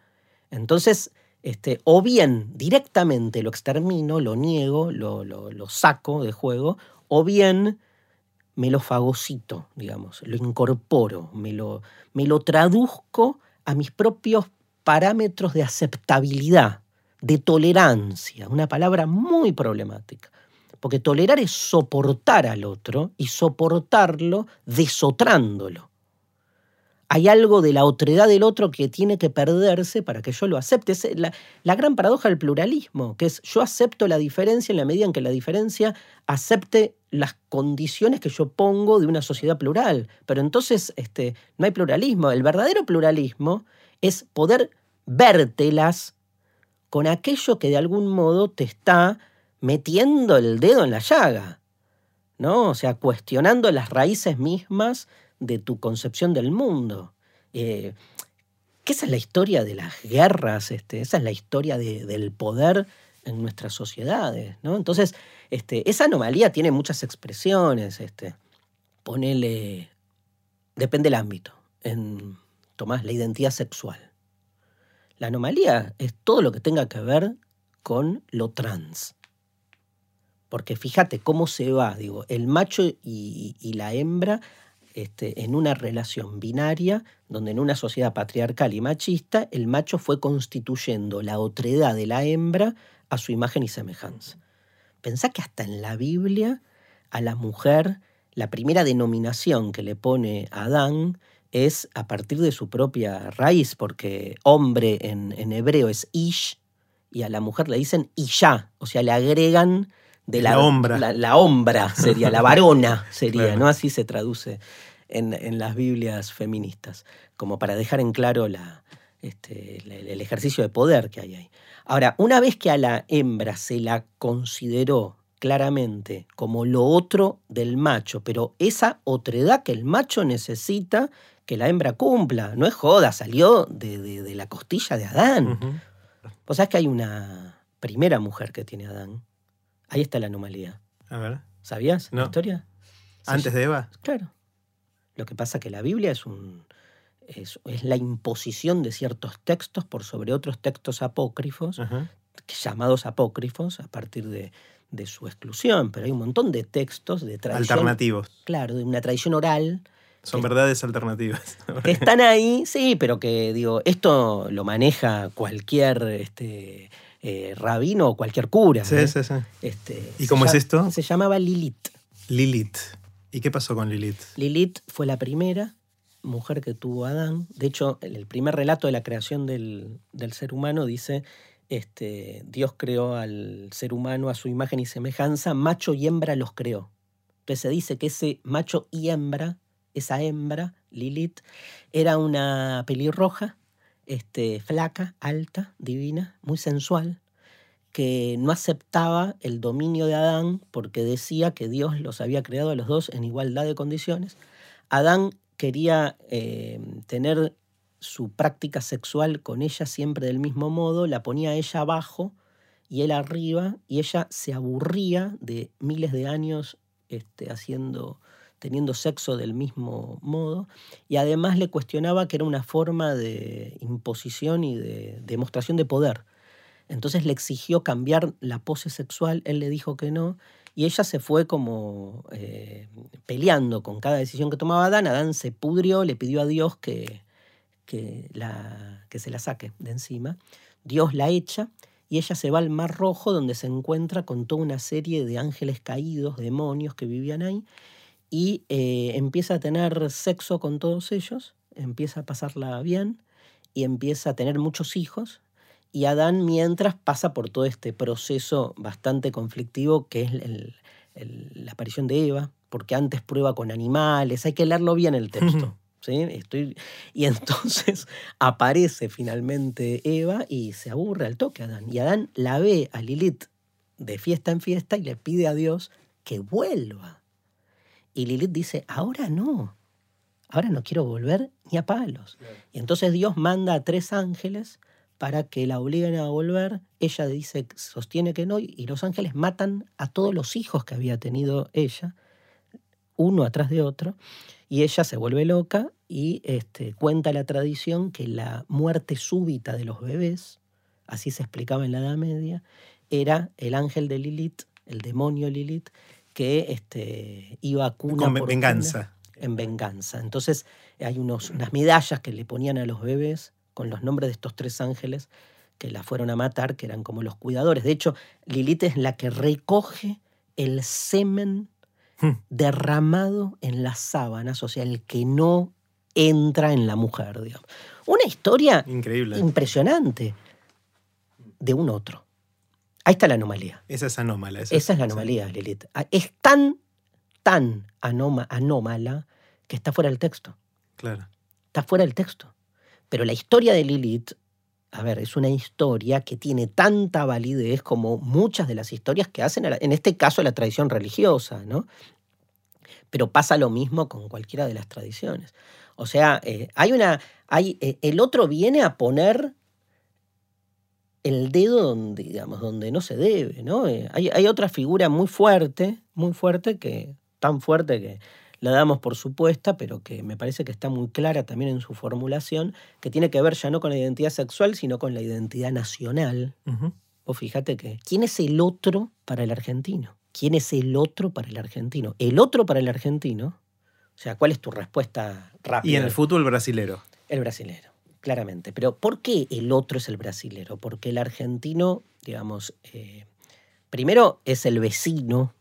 Entonces, este, o bien directamente lo extermino, lo niego, lo, lo- lo saco de juego, o bien me lo fagocito, digamos, lo incorporo, me lo, me lo traduzco a mis propios parámetros de aceptabilidad, de tolerancia, una palabra muy problemática. Porque tolerar es soportar al otro y soportarlo desotrándolo. Hay algo de la otredad del otro que tiene que perderse para que yo lo acepte. Es la, gran paradoja del pluralismo, que es yo acepto la diferencia en la medida en que la diferencia acepte las condiciones que yo pongo de una sociedad plural. Pero entonces este, no hay pluralismo. El verdadero pluralismo es poder vértelas con aquello que de algún modo te está metiendo el dedo en la llaga. ¿no? O sea, cuestionando las raíces mismas de tu concepción del mundo. Eh, esa es la historia de las guerras, este, esa es la historia de- del poder en nuestras sociedades, ¿no? Entonces, este, esa anomalía tiene muchas expresiones, este, ponele, depende del ámbito, en, Tomás, la identidad sexual. La anomalía es todo lo que tenga que ver con lo trans. Porque fíjate cómo se va, digo, el macho y la hembra este, en una relación binaria, donde en una sociedad patriarcal y machista, el macho fue constituyendo la otredad de la hembra a su imagen y semejanza. Pensá que hasta en la Biblia a la mujer, la primera denominación que le pone Adán es a partir de su propia raíz, porque hombre en, en hebreo es ish, y a la mujer le dicen isha, o sea, le agregan de la, La hombra. La, la hombra sería, la varona sería, Claro. ¿no? Así se traduce en, en las Biblias feministas, como para dejar en claro la, este, el ejercicio de poder que hay ahí. Ahora, una vez que a la hembra se la consideró claramente como lo otro del macho, pero esa otredad que el macho necesita que la hembra cumpla, no es joda, salió de, de- de la costilla de Adán. Ujú. Vos sabés que hay una primera mujer que tiene Adán. Ahí está la anomalía. A ver. ¿Sabías No. la historia? Antes de Eva. Claro. Lo que pasa es que la Biblia es un es, es la imposición de ciertos textos por sobre otros textos apócrifos, llamados apócrifos, a partir de, de su exclusión. Pero hay un montón de textos de tradición. Alternativos. Claro, de una tradición oral Son que- verdades alternativas. que están ahí, sí, pero que digo, esto lo maneja cualquier este, eh, rabino o cualquier cura. sí, ¿eh? sí, sí. Este, ¿Y cómo es esto? Se llamaba Lilith. Lilith. ¿Y qué pasó con Lilith? Lilith fue la primera mujer que tuvo Adán. De hecho, en el primer relato de la creación del, del ser humano dice, este, Dios creó al ser humano a su imagen y semejanza, macho y hembra los creó. Entonces se dice que ese macho y hembra, esa hembra, Lilith, era una pelirroja, este, flaca, alta, divina, muy sensual, que no aceptaba el dominio de Adán porque decía que Dios los había creado a los dos en igualdad de condiciones. Adán quería eh, tener su práctica sexual con ella siempre del mismo modo, la ponía ella abajo y él arriba, y ella se aburría de miles de años este, haciendo, teniendo sexo del mismo modo, y además le cuestionaba que era una forma de imposición y de demostración de poder. Entonces le exigió cambiar la pose sexual, él le dijo que no, y ella se fue como eh, peleando con cada decisión que tomaba Adán. Adán se pudrió, le pidió a Dios que, que, la, que se la saque de encima. Dios la echa y ella se va al Mar Rojo donde se encuentra con toda una serie de ángeles caídos, demonios que vivían ahí, y eh, empieza a tener sexo con todos ellos, empieza a pasarla bien y empieza a tener muchos hijos y Adán mientras pasa por todo este proceso bastante conflictivo que es la aparición de Eva, porque antes prueba con animales, hay que leerlo bien el texto. ¿sí? Estoy, y entonces aparece finalmente Eva y se aburre al toque a Adán. Y Adán la ve a Lilith de fiesta en fiesta y le pide a Dios que vuelva. Y Lilith dice, ahora no, ahora no quiero volver ni a palos. Y entonces Dios manda a tres ángeles para que la obliguen a volver. Ella dice, sostiene que no, y los ángeles matan a todos los hijos que había tenido ella, uno atrás de otro, y ella se vuelve loca y este, cuenta la tradición que la muerte súbita de los bebés, así se explicaba en la Edad Media, era el ángel de Lilith, el demonio Lilith, que este, iba a cuna Con venganza. en venganza. Entonces hay unos, unas medallas que le ponían a los bebés con los nombres de estos tres ángeles que la fueron a matar, que eran como los cuidadores. De hecho, Lilith es la que recoge el semen hmm. derramado en las sábanas, o sea, el que no entra en la mujer, digamos. Una historia Increíble. impresionante de un otro. Ahí está la anomalía. Esa es anómala. Esa, es la anomalía, Lilith. Ah, es tan, tan anómala que está fuera del texto. Claro. Está fuera del texto. Pero la historia de Lilith, a ver, es una historia que tiene tanta validez como muchas de las historias que hacen, en este caso, la tradición religiosa, ¿no? Pero pasa lo mismo con cualquiera de las tradiciones. O sea, eh, hay una. Hay, eh, el otro viene a poner el dedo donde, digamos, donde no se debe, ¿no? Eh, hay, hay, otra figura muy fuerte, muy fuerte, que, tan fuerte que la damos por supuesta, pero que me parece que está muy clara también en su formulación, que tiene que ver ya no con la identidad sexual, sino con la identidad nacional. O fíjate que, ¿quién es el otro para el argentino? ¿Quién es el otro para el argentino? El otro para el argentino, o sea, ¿cuál es tu respuesta rápida? Y en el fútbol brasilero. El brasilero, claramente. Pero ¿por qué el otro es el brasilero? Porque el argentino, digamos, eh, primero es el vecino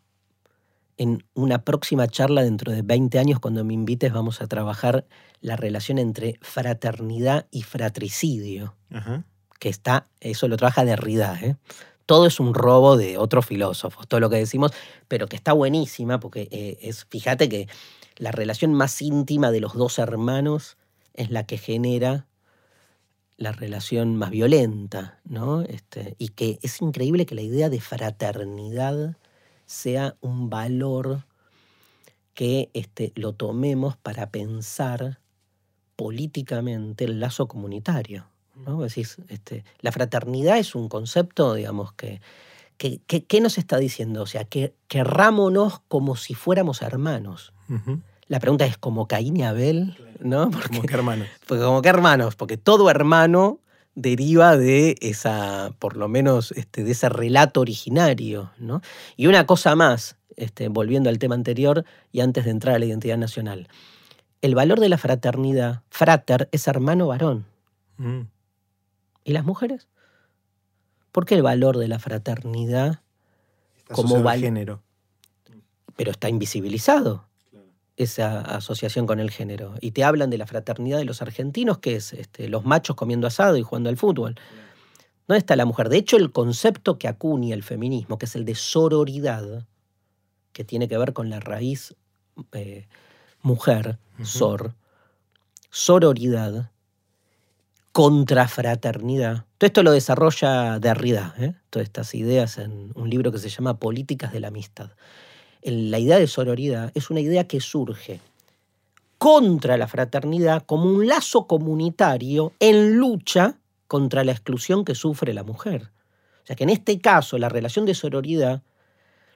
en una próxima charla dentro de 20 años, cuando me invites, vamos a trabajar la relación entre fraternidad y fratricidio, que está, eso lo trabaja Derrida, ¿eh? Todo es un robo de otros filósofos, todo lo que decimos, pero que está buenísima, porque eh, es, fíjate que la relación más íntima de los dos hermanos es la que genera la relación más violenta, ¿no? Este, y que es increíble que la idea de fraternidad sea un valor que este, lo tomemos para pensar políticamente el lazo comunitario. ¿no? este, la fraternidad es un concepto, digamos, que, ¿qué nos está diciendo? O sea, que querrámonos como si fuéramos hermanos. La pregunta es como Caín y Abel, ¿no? Porque, como que hermanos. Porque como que hermanos, porque todo hermano deriva de esa, por lo menos, este, de ese relato originario. ¿no? Y una cosa más, este, volviendo al tema anterior y antes de entrar a la identidad nacional. El valor de la fraternidad, frater, es hermano varón. Mm. ¿Y las mujeres? ¿Por qué el valor de la fraternidad como género? Pero está invisibilizado esa asociación con el género. Y te hablan de la fraternidad de los argentinos, que es este, los machos comiendo asado y jugando al fútbol. ¿Dónde está la mujer? De hecho, el concepto que acuña el feminismo, que es el de sororidad, que tiene que ver con la raíz eh, mujer, sor, sororidad, contrafraternidad. Todo esto lo desarrolla Derrida, ¿eh? todas estas ideas en un libro que se llama Políticas de la Amistad. La idea de sororidad es una idea que surge contra la fraternidad como un lazo comunitario en lucha contra la exclusión que sufre la mujer. O sea que en este caso la relación de sororidad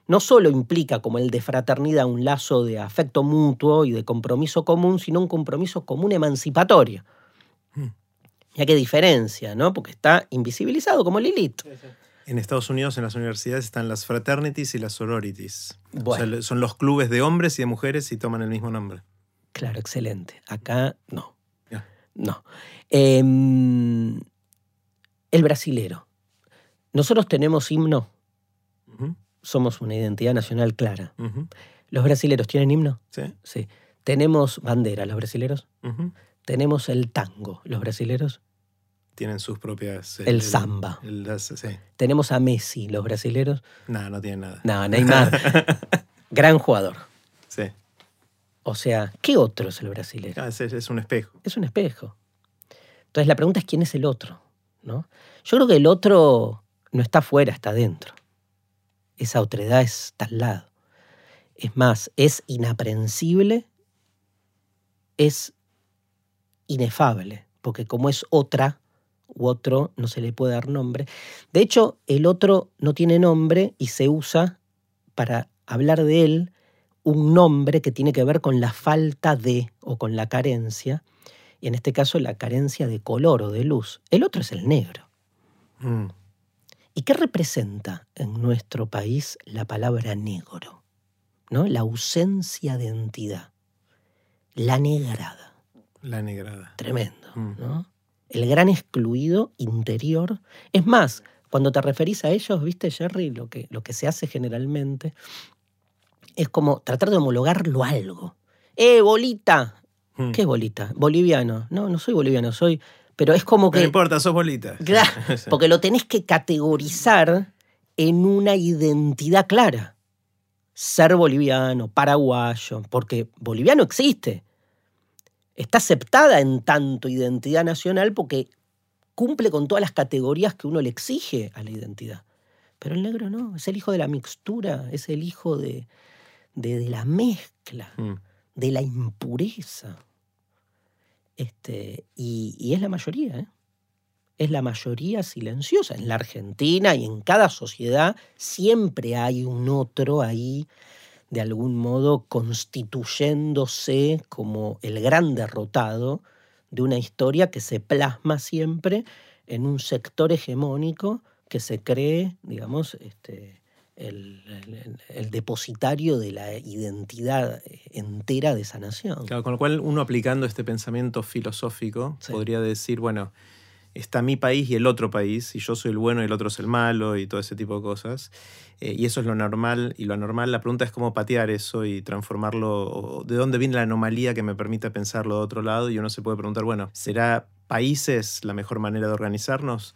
no solo implica como el de fraternidad un lazo de afecto mutuo y de compromiso común, sino un compromiso común emancipatorio. Hmm. Ya qué diferencia, ¿no? Porque está invisibilizado como Lilith. En Estados Unidos, en las universidades, están las fraternities y las sororities. son los clubes de hombres y de mujeres y toman el mismo nombre. Claro, excelente. Acá no. No. Em, el brasilero. Nosotros tenemos himno. Somos una identidad nacional clara. ¿Los brasileros tienen himno? Sí. Sí. ¿Tenemos bandera, los brasileros? ¿Tenemos el tango, los brasileros? Tienen sus propias... El, samba. ¿Tenemos a Messi, los brasileros? No, no tienen nada. No, Neymar. Gran jugador. Sí. O sea, ¿qué otro es el brasileño? Ah, es, un espejo. Es un espejo. Entonces la pregunta es quién es el otro, ¿no? Yo creo que el otro no está afuera, está dentro. Esa otredad está al lado. Es más, es inaprensible, es inefable, porque como es otra u otro, no se le puede dar nombre. De hecho, el otro no tiene nombre y se usa para hablar de él un nombre que tiene que ver con la falta de o con la carencia, y en este caso la carencia de color o de luz. El otro es el negro. Mm. ¿Y qué representa en nuestro país la palabra negro? ¿No? La ausencia de entidad. La negrada. La negrada. Tremendo. Mm. ¿no? El gran excluido interior. Es más, cuando te referís a ellos, viste, Jerry, lo que, lo que se hace generalmente es como tratar de homologarlo a algo. ¡Eh, bolita! Hmm. ¿Qué bolita? Boliviano. No, no soy boliviano, soy. Pero es como que. No importa, sos bolita. Claro, porque lo tenés que categorizar en una identidad clara. Ser boliviano, paraguayo, porque boliviano existe. Está aceptada en tanto identidad nacional porque cumple con todas las categorías que uno le exige a la identidad. Pero el negro no, es el hijo de la mixtura, es el hijo de, de, la mezcla, mm. de la impureza. Este, y, es la mayoría, ¿eh? es la mayoría silenciosa. En la Argentina y en cada sociedad siempre hay un otro ahí, de algún modo, constituyéndose como el gran derrotado de una historia que se plasma siempre en un sector hegemónico que se cree, digamos, este, el, depositario de la identidad entera de esa nación. con lo cual uno aplicando este pensamiento filosófico podría decir, bueno, está mi país y el otro país, y yo soy el bueno y el otro es el malo y todo ese tipo de cosas. Eh, y eso es lo normal, y lo anormal, la pregunta es cómo patear eso y transformarlo, de dónde viene la anomalía que me permite pensarlo de otro lado, y uno se puede preguntar, bueno, ¿será países la mejor manera de organizarnos?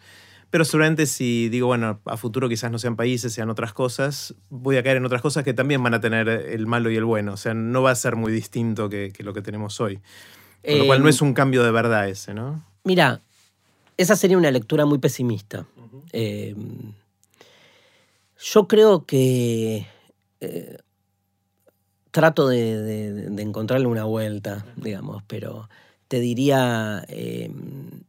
Pero seguramente si digo, bueno, a futuro quizás no sean países, sean otras cosas, voy a caer en otras cosas que también van a tener el malo y el bueno. O sea, no va a ser muy distinto que, lo que tenemos hoy. Con lo cual no es un cambio de verdad ese, ¿no? Mira, esa sería una lectura muy pesimista. Em, yo creo que eh, trato de, encontrarle una vuelta, digamos, pero te diría, em,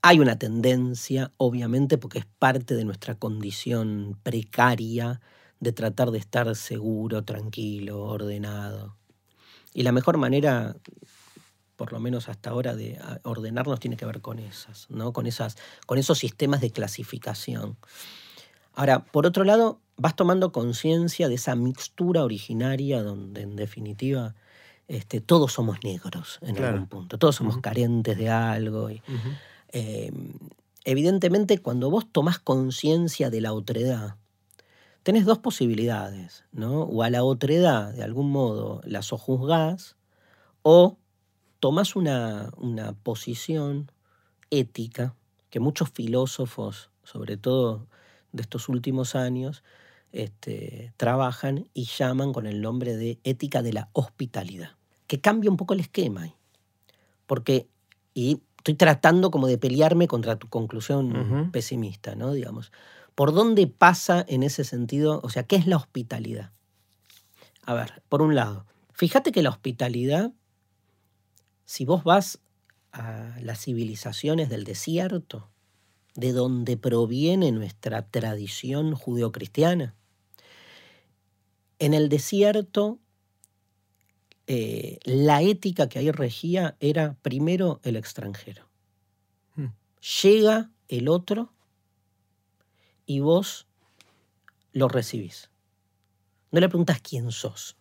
hay una tendencia, obviamente, porque es parte de nuestra condición precaria de tratar de estar seguro, tranquilo, ordenado. Y la mejor manera, por lo menos hasta ahora, de ordenarnos tiene que ver con esas, ¿no? Con, esas, con esos sistemas de clasificación. Ahora, por otro lado, vas tomando conciencia de esa mixtura originaria donde en definitiva este, todos somos negros en algún punto, todos somos carentes de algo. Y, Em, evidentemente, cuando vos tomás conciencia de la otredad, tenés dos posibilidades, ¿no? O a la otredad, de algún modo, la sojuzgás, o tomás una, una posición ética que muchos filósofos, sobre todo de estos últimos años, este, trabajan y llaman con el nombre de ética de la hospitalidad, que cambia un poco el esquema. Porque, y estoy tratando como de pelearme contra tu conclusión pesimista, ¿no? Digamos. ¿Por dónde pasa en ese sentido? O sea, ¿qué es la hospitalidad? A ver, por un lado, fíjate que la hospitalidad, si vos vas a las civilizaciones del desierto, de donde proviene nuestra tradición judeocristiana, en el desierto eh, la ética que ahí regía era primero el extranjero. Mm. Llega el otro y vos lo recibís. No le preguntas quién sos.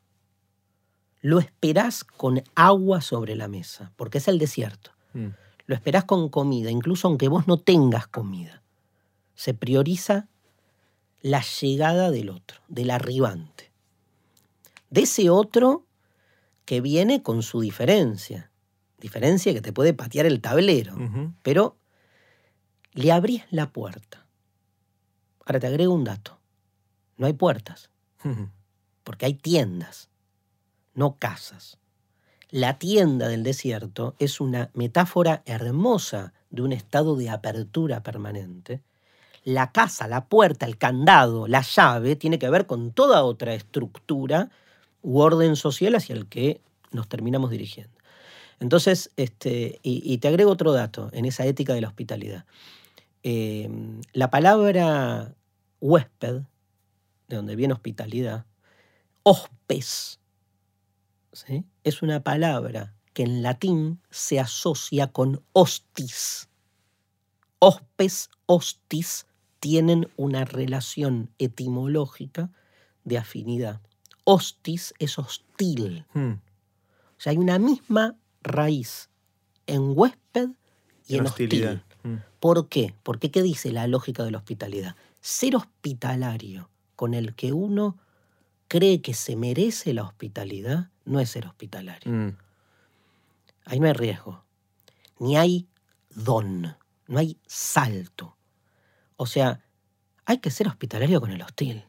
Lo esperás con agua sobre la mesa, porque es el desierto. Mm. Lo esperás con comida, incluso aunque vos no tengas comida. Se prioriza la llegada del otro, del arribante. De ese otro que viene con su diferencia. Diferencia que te puede patear el tablero. Pero le abrís la puerta. Ahora te agrego un dato. No hay puertas, porque hay tiendas, no casas. La tienda del desierto es una metáfora hermosa de un estado de apertura permanente. La casa, la puerta, el candado, la llave tiene que ver con toda otra estructura u orden social hacia el que nos terminamos dirigiendo. Entonces, este, y, te agrego otro dato en esa ética de la hospitalidad. Eh, la palabra huésped, de donde viene hospitalidad, hospes, ¿sí? es una palabra que en latín se asocia con hostis. Hospes, hostis tienen una relación etimológica de afinidad. Hostis es hostil. Mm. O sea, hay una misma raíz en huésped y en, En hostil. hostilidad. Mm. ¿Por qué? Porque ¿qué dice la lógica de la hospitalidad? Ser hospitalario con el que uno cree que se merece la hospitalidad no es ser hospitalario. Mm. Ahí no hay riesgo. Ni hay don. No hay salto. O sea, hay que ser hospitalario con el hostil.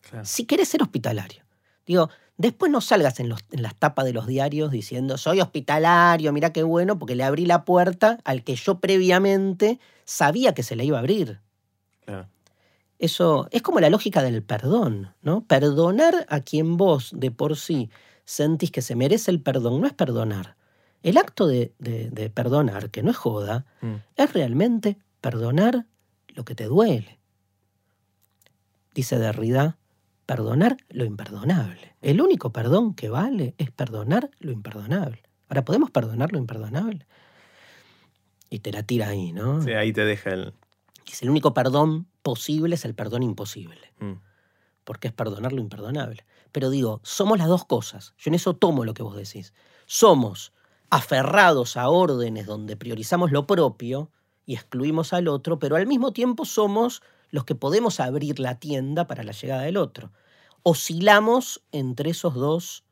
Claro. Si querés ser hospitalario. Digo, después no salgas en, los- en las tapas de los diarios diciendo, soy hospitalario, mira qué bueno, porque le abrí la puerta al que yo previamente sabía que se le iba a abrir. Claro. Eso es como la lógica del perdón, ¿no? Perdonar a quien vos de por sí sentís que se merece el perdón no es perdonar. El acto de, de- de perdonar, que no es joda, Mm. es realmente perdonar lo que te duele. Dice Derrida, perdonar lo imperdonable. El único perdón que vale es perdonar lo imperdonable. Ahora, ¿podemos perdonar lo imperdonable? Y te la tira ahí, ¿no? Sí, ahí te deja el. Dice, el único perdón posible es el perdón imposible, Mm. Porque es perdonar lo imperdonable. Pero digo, somos las dos cosas. Yo en eso tomo lo que vos decís. Somos aferrados a órdenes donde priorizamos lo propio y excluimos al otro, pero al mismo tiempo somos los que podemos abrir la tienda para la llegada del otro. Oscilamos entre esos dos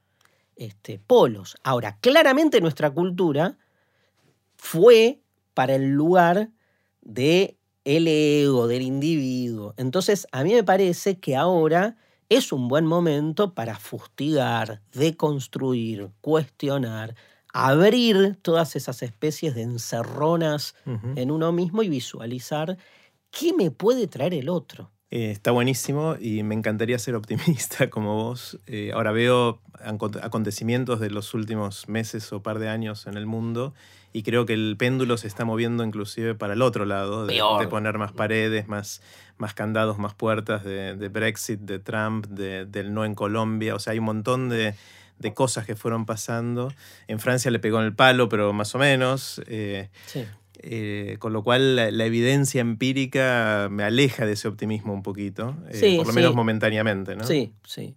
este, polos. Ahora, claramente nuestra cultura fue para el lugar de el ego, del individuo. Entonces, a mí me parece que ahora es un buen momento para fustigar, deconstruir, cuestionar, abrir todas esas especies de encerronas en uno mismo y visualizar qué me puede traer el otro. Eh, está buenísimo y me encantaría ser optimista como vos. Eh, ahora veo acon- acontecimientos de los últimos meses o par de años en el mundo y creo que el péndulo se está moviendo inclusive para el otro lado, de, de poner más paredes, más, más candados, más puertas, de, de Brexit, de Trump, de- del no en Colombia. O sea, hay un montón de, de cosas que fueron pasando. En Francia le pegó en el palo, pero más o menos. Eh, Sí. eh, con lo cual la, la evidencia empírica me aleja de ese optimismo un poquito, eh, Sí, por lo sí. menos momentáneamente, ¿no? Sí, sí.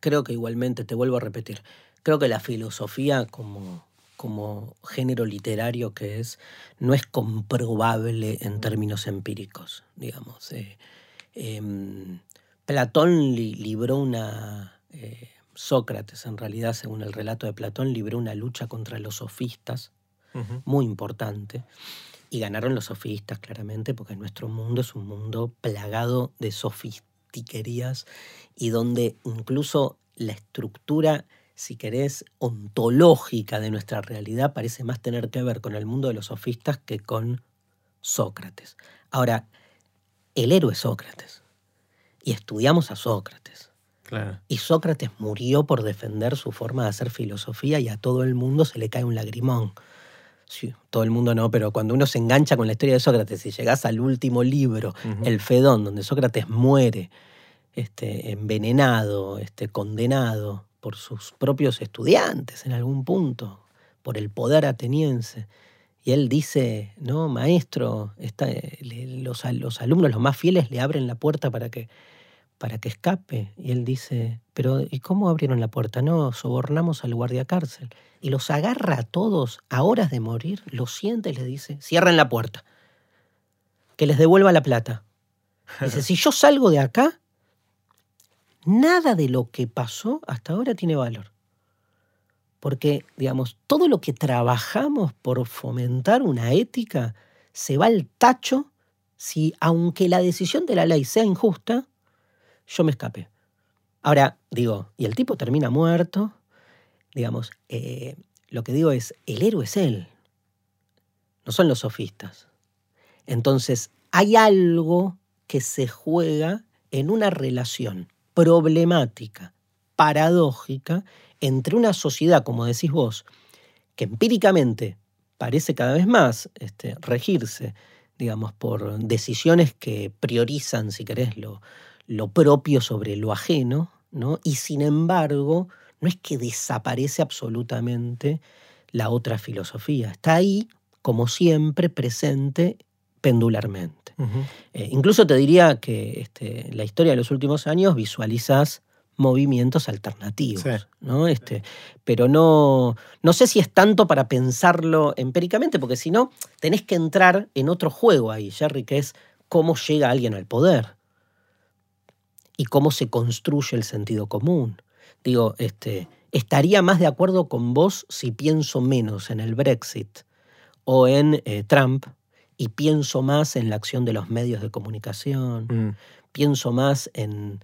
Creo que igualmente, te vuelvo a repetir, creo que la filosofía como, como género literario que es, no es comprobable en términos empíricos, digamos. Eh, em, Platón li- libró una... eh, Sócrates, en realidad, según el relato de Platón, libró una lucha contra los sofistas muy importante. Y ganaron los sofistas, claramente, porque nuestro mundo es un mundo plagado de sofistiquerías y donde incluso la estructura si querés, ontológica de nuestra realidad parece más tener que ver con el mundo de los sofistas que con Sócrates. Ahora, el héroe es Sócrates. Y estudiamos a Sócrates. Y Sócrates murió por defender su forma de hacer filosofía y a todo el mundo se le cae un lagrimón. Sí, todo el mundo no, pero cuando uno se engancha con la historia de Sócrates y llegás al último libro, El Fedón, donde Sócrates muere este, envenenado, este, condenado por sus propios estudiantes en algún punto, por el poder ateniense. Y él dice, no, maestro, los, los, alumnos, los más fieles, le abren la puerta para que, para que escape. Y él dice, pero ¿y cómo abrieron la puerta? No, sobornamos al guardia cárcel. Y los agarra a todos a horas de morir, los siente y les dice, cierren la puerta, que les devuelva la plata. Dice, si yo salgo de acá, nada de lo que pasó hasta ahora tiene valor. Porque, digamos, todo lo que trabajamos por fomentar una ética se va al tacho si, aunque la decisión de la ley sea injusta, yo me escape. Ahora, digo, y el tipo termina muerto, digamos, eh, lo que digo es, el héroe es él, no son los sofistas. Entonces, hay algo que se juega en una relación problemática, paradójica, entre una sociedad, como decís vos, que empíricamente parece cada vez más este, regirse, digamos, por decisiones que priorizan, si querés, lo, lo propio sobre lo ajeno, ¿no? Y sin embargo, no es que desaparece absolutamente la otra filosofía. Está ahí, como siempre, presente pendularmente. Eh, incluso te diría que este, la historia de los últimos años visualizas movimientos alternativos, ¿no? Este, pero no, no sé si es tanto para pensarlo empíricamente, porque si no, tenés que entrar en otro juego ahí, Jerry, que es cómo llega alguien al poder y cómo se construye el sentido común. Digo, este, estaría más de acuerdo con vos si pienso menos en el Brexit o en eh, Trump y pienso más en la acción de los medios de comunicación, mm. pienso más en,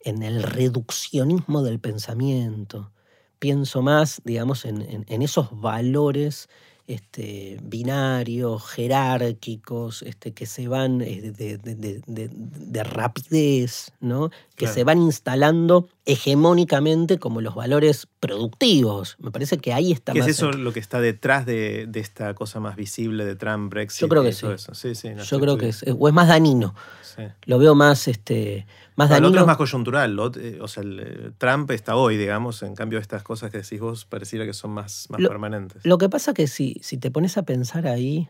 en, el reduccionismo del pensamiento, pienso más, digamos, en, en esos valores este, binarios, jerárquicos, este, que se van eh, de, rapidez, ¿no? que se van instalando hegemónicamente como los valores productivos. Me parece que ahí está ¿Qué es eso lo que está detrás de, esta cosa más visible de Trump, Brexit? Yo creo que sí. Yo creo que es, o es más dañino. Lo veo más, este, más dañino. El otro es más coyuntural. Eh, o sea, eh, Trump está hoy, digamos. En cambio, estas cosas que decís vos pareciera que son más, más permanentes. Lo que pasa que si, si te pones a pensar ahí,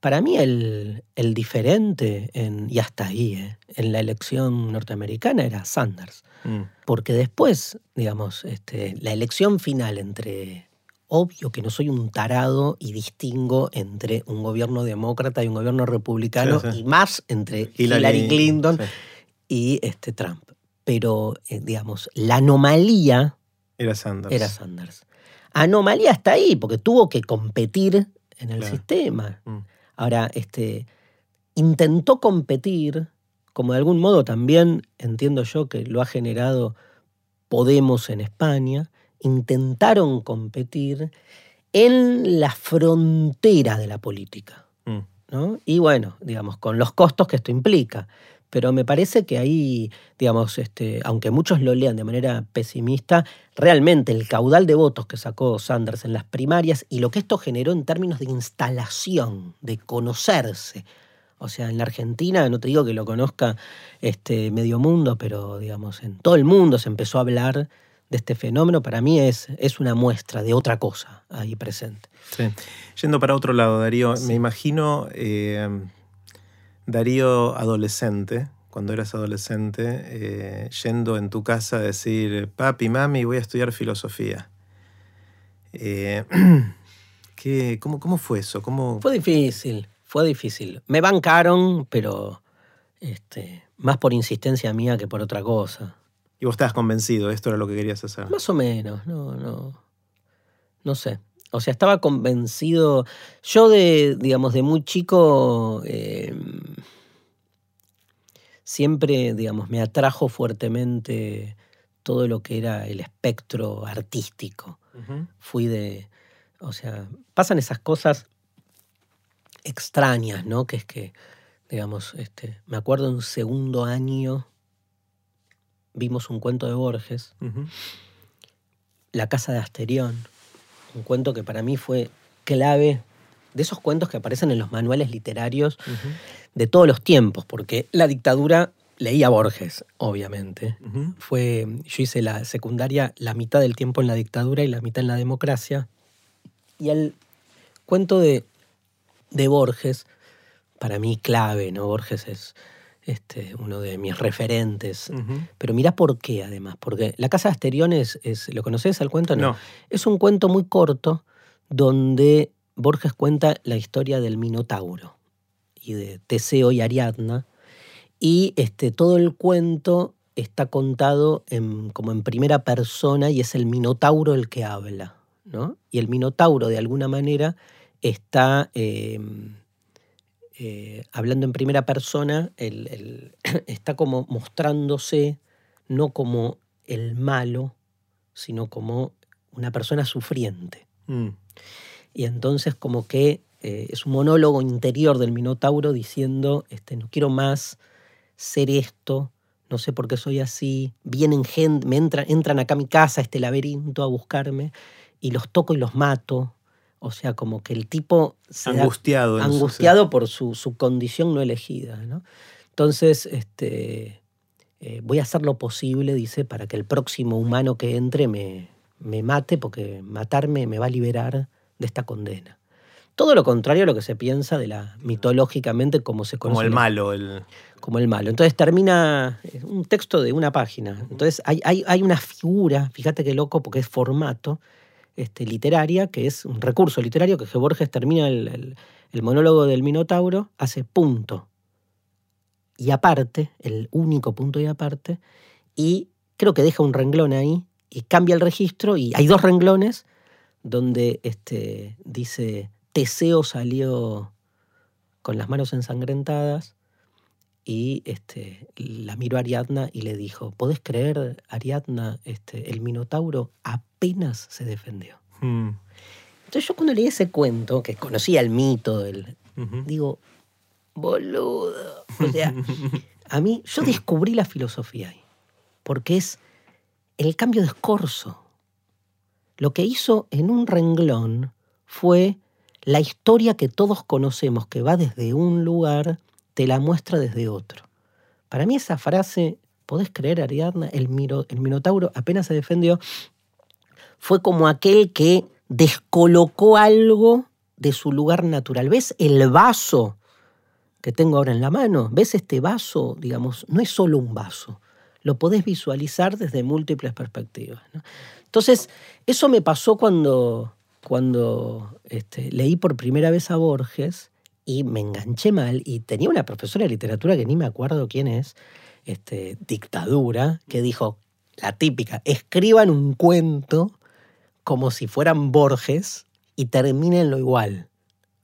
para mí el, el diferente, en, y hasta ahí, eh, en la elección norteamericana era Sanders. Mm. Porque después, digamos, este, la elección final entre obvio que no soy un tarado y distingo entre un gobierno demócrata y un gobierno republicano y más entre Hillary, Clinton y este Trump. Pero, eh, digamos, la anomalía era Sanders. Era Sanders. Anomalía está ahí, porque tuvo que competir en el sistema. Mm. Ahora, este, intentó competir, como de algún modo también entiendo yo que lo ha generado Podemos en España, intentaron competir en la frontera de la política. Mm. ¿no? Y bueno, digamos, con los costos que esto implica. Pero me parece que ahí, digamos, este, aunque muchos lo lean de manera pesimista, realmente el caudal de votos que sacó Sanders en las primarias y lo que esto generó en términos de instalación, de conocerse. O sea, en la Argentina, no te digo que lo conozca este medio mundo, pero digamos, en todo el mundo se empezó a hablar de este fenómeno, para mí es, es una muestra de otra cosa ahí presente. Sí. Yendo para otro lado, Darío, me imagino eh, Darío adolescente, cuando eras adolescente, eh, yendo en tu casa a decir, papi, mami, voy a estudiar filosofía. Eh, ¿qué, cómo, ¿Cómo fue eso? ¿Cómo... Fue difícil, fue difícil. Me bancaron, pero este, más por insistencia mía que por otra cosa. ¿Y vos estabas convencido? ¿Esto era lo que querías hacer? Más o menos, no, no. No sé. O sea, estaba convencido. Yo de, digamos, de muy chico. Em, siempre, digamos, me atrajo fuertemente todo lo que era el espectro artístico. Fui de, o sea, pasan esas cosas extrañas, ¿no? Que es que, digamos, este, me acuerdo en segundo año vimos un cuento de Borges, La casa de Asterión, un cuento que para mí fue clave, de esos cuentos que aparecen en los manuales literarios de todos los tiempos, porque la dictadura leía Borges, obviamente. Fue, yo hice la secundaria la mitad del tiempo en la dictadura y la mitad en la democracia. Y el cuento de, de Borges, para mí clave, ¿no? Borges es este, uno de mis referentes. Pero mira por qué, además. Porque La Casa de Asterión es, ¿lo conoces al cuento? No. Es un cuento muy corto donde Borges cuenta la historia del Minotauro y de Teseo y Ariadna. Y este, todo el cuento está contado en, como en primera persona y es el Minotauro el que habla. ¿no? Y el Minotauro, de alguna manera, está em, eh, hablando en primera persona, está como mostrándose no como el malo, sino como una persona sufriente. Mm. Y entonces como que eh, es un monólogo interior del Minotauro diciendo, este, no quiero más ser esto, no sé por qué soy así, vienen gente, me entran, entran acá a mi casa, a este laberinto, a buscarme, y los toco y los mato, o sea, como que el tipo se angustiado, angustiado por su, condición no elegida. ¿no? Entonces, este, eh, voy a hacer lo posible, dice, para que el próximo humano que entre me, me mate, porque matarme me va a liberar de esta condena. Todo lo contrario a lo que se piensa de la mitológicamente como se conoce. Como el malo. El... Como el malo. Entonces termina un texto de una página. Entonces hay, hay, hay una figura, fíjate qué loco, porque es formato, este, literaria, que es un recurso literario que Borges termina el, monólogo del Minotauro, hace punto y aparte, el único punto y aparte, y creo que deja un renglón ahí y cambia el registro y hay dos renglones donde este, dice Teseo salió con las manos ensangrentadas y este, la miró a Ariadna y le dijo, ¿podés creer, Ariadna, este, el Minotauro apenas se defendió? Hmm. Entonces yo cuando leí ese cuento, que conocía el mito, del, digo, boludo. O sea, a mí, yo descubrí la filosofía ahí, porque es el cambio de escorzo. Lo que hizo en un renglón fue la historia que todos conocemos, que va desde un lugar te la muestra desde otro. Para mí esa frase, ¿podés creer, Ariadna? El, el Minotauro apenas se defendió, fue como aquel que descolocó algo de su lugar natural. ¿Ves el vaso que tengo ahora en la mano? ¿Ves este vaso? Digamos, no es solo un vaso. Lo podés visualizar desde múltiples perspectivas. Entonces, eso me pasó cuando, cuando este, leí por primera vez a Borges y me enganché mal y tenía una profesora de literatura que ni me acuerdo quién es, este, dictadura, que dijo, la típica, escriban un cuento como si fueran Borges y terminen igual.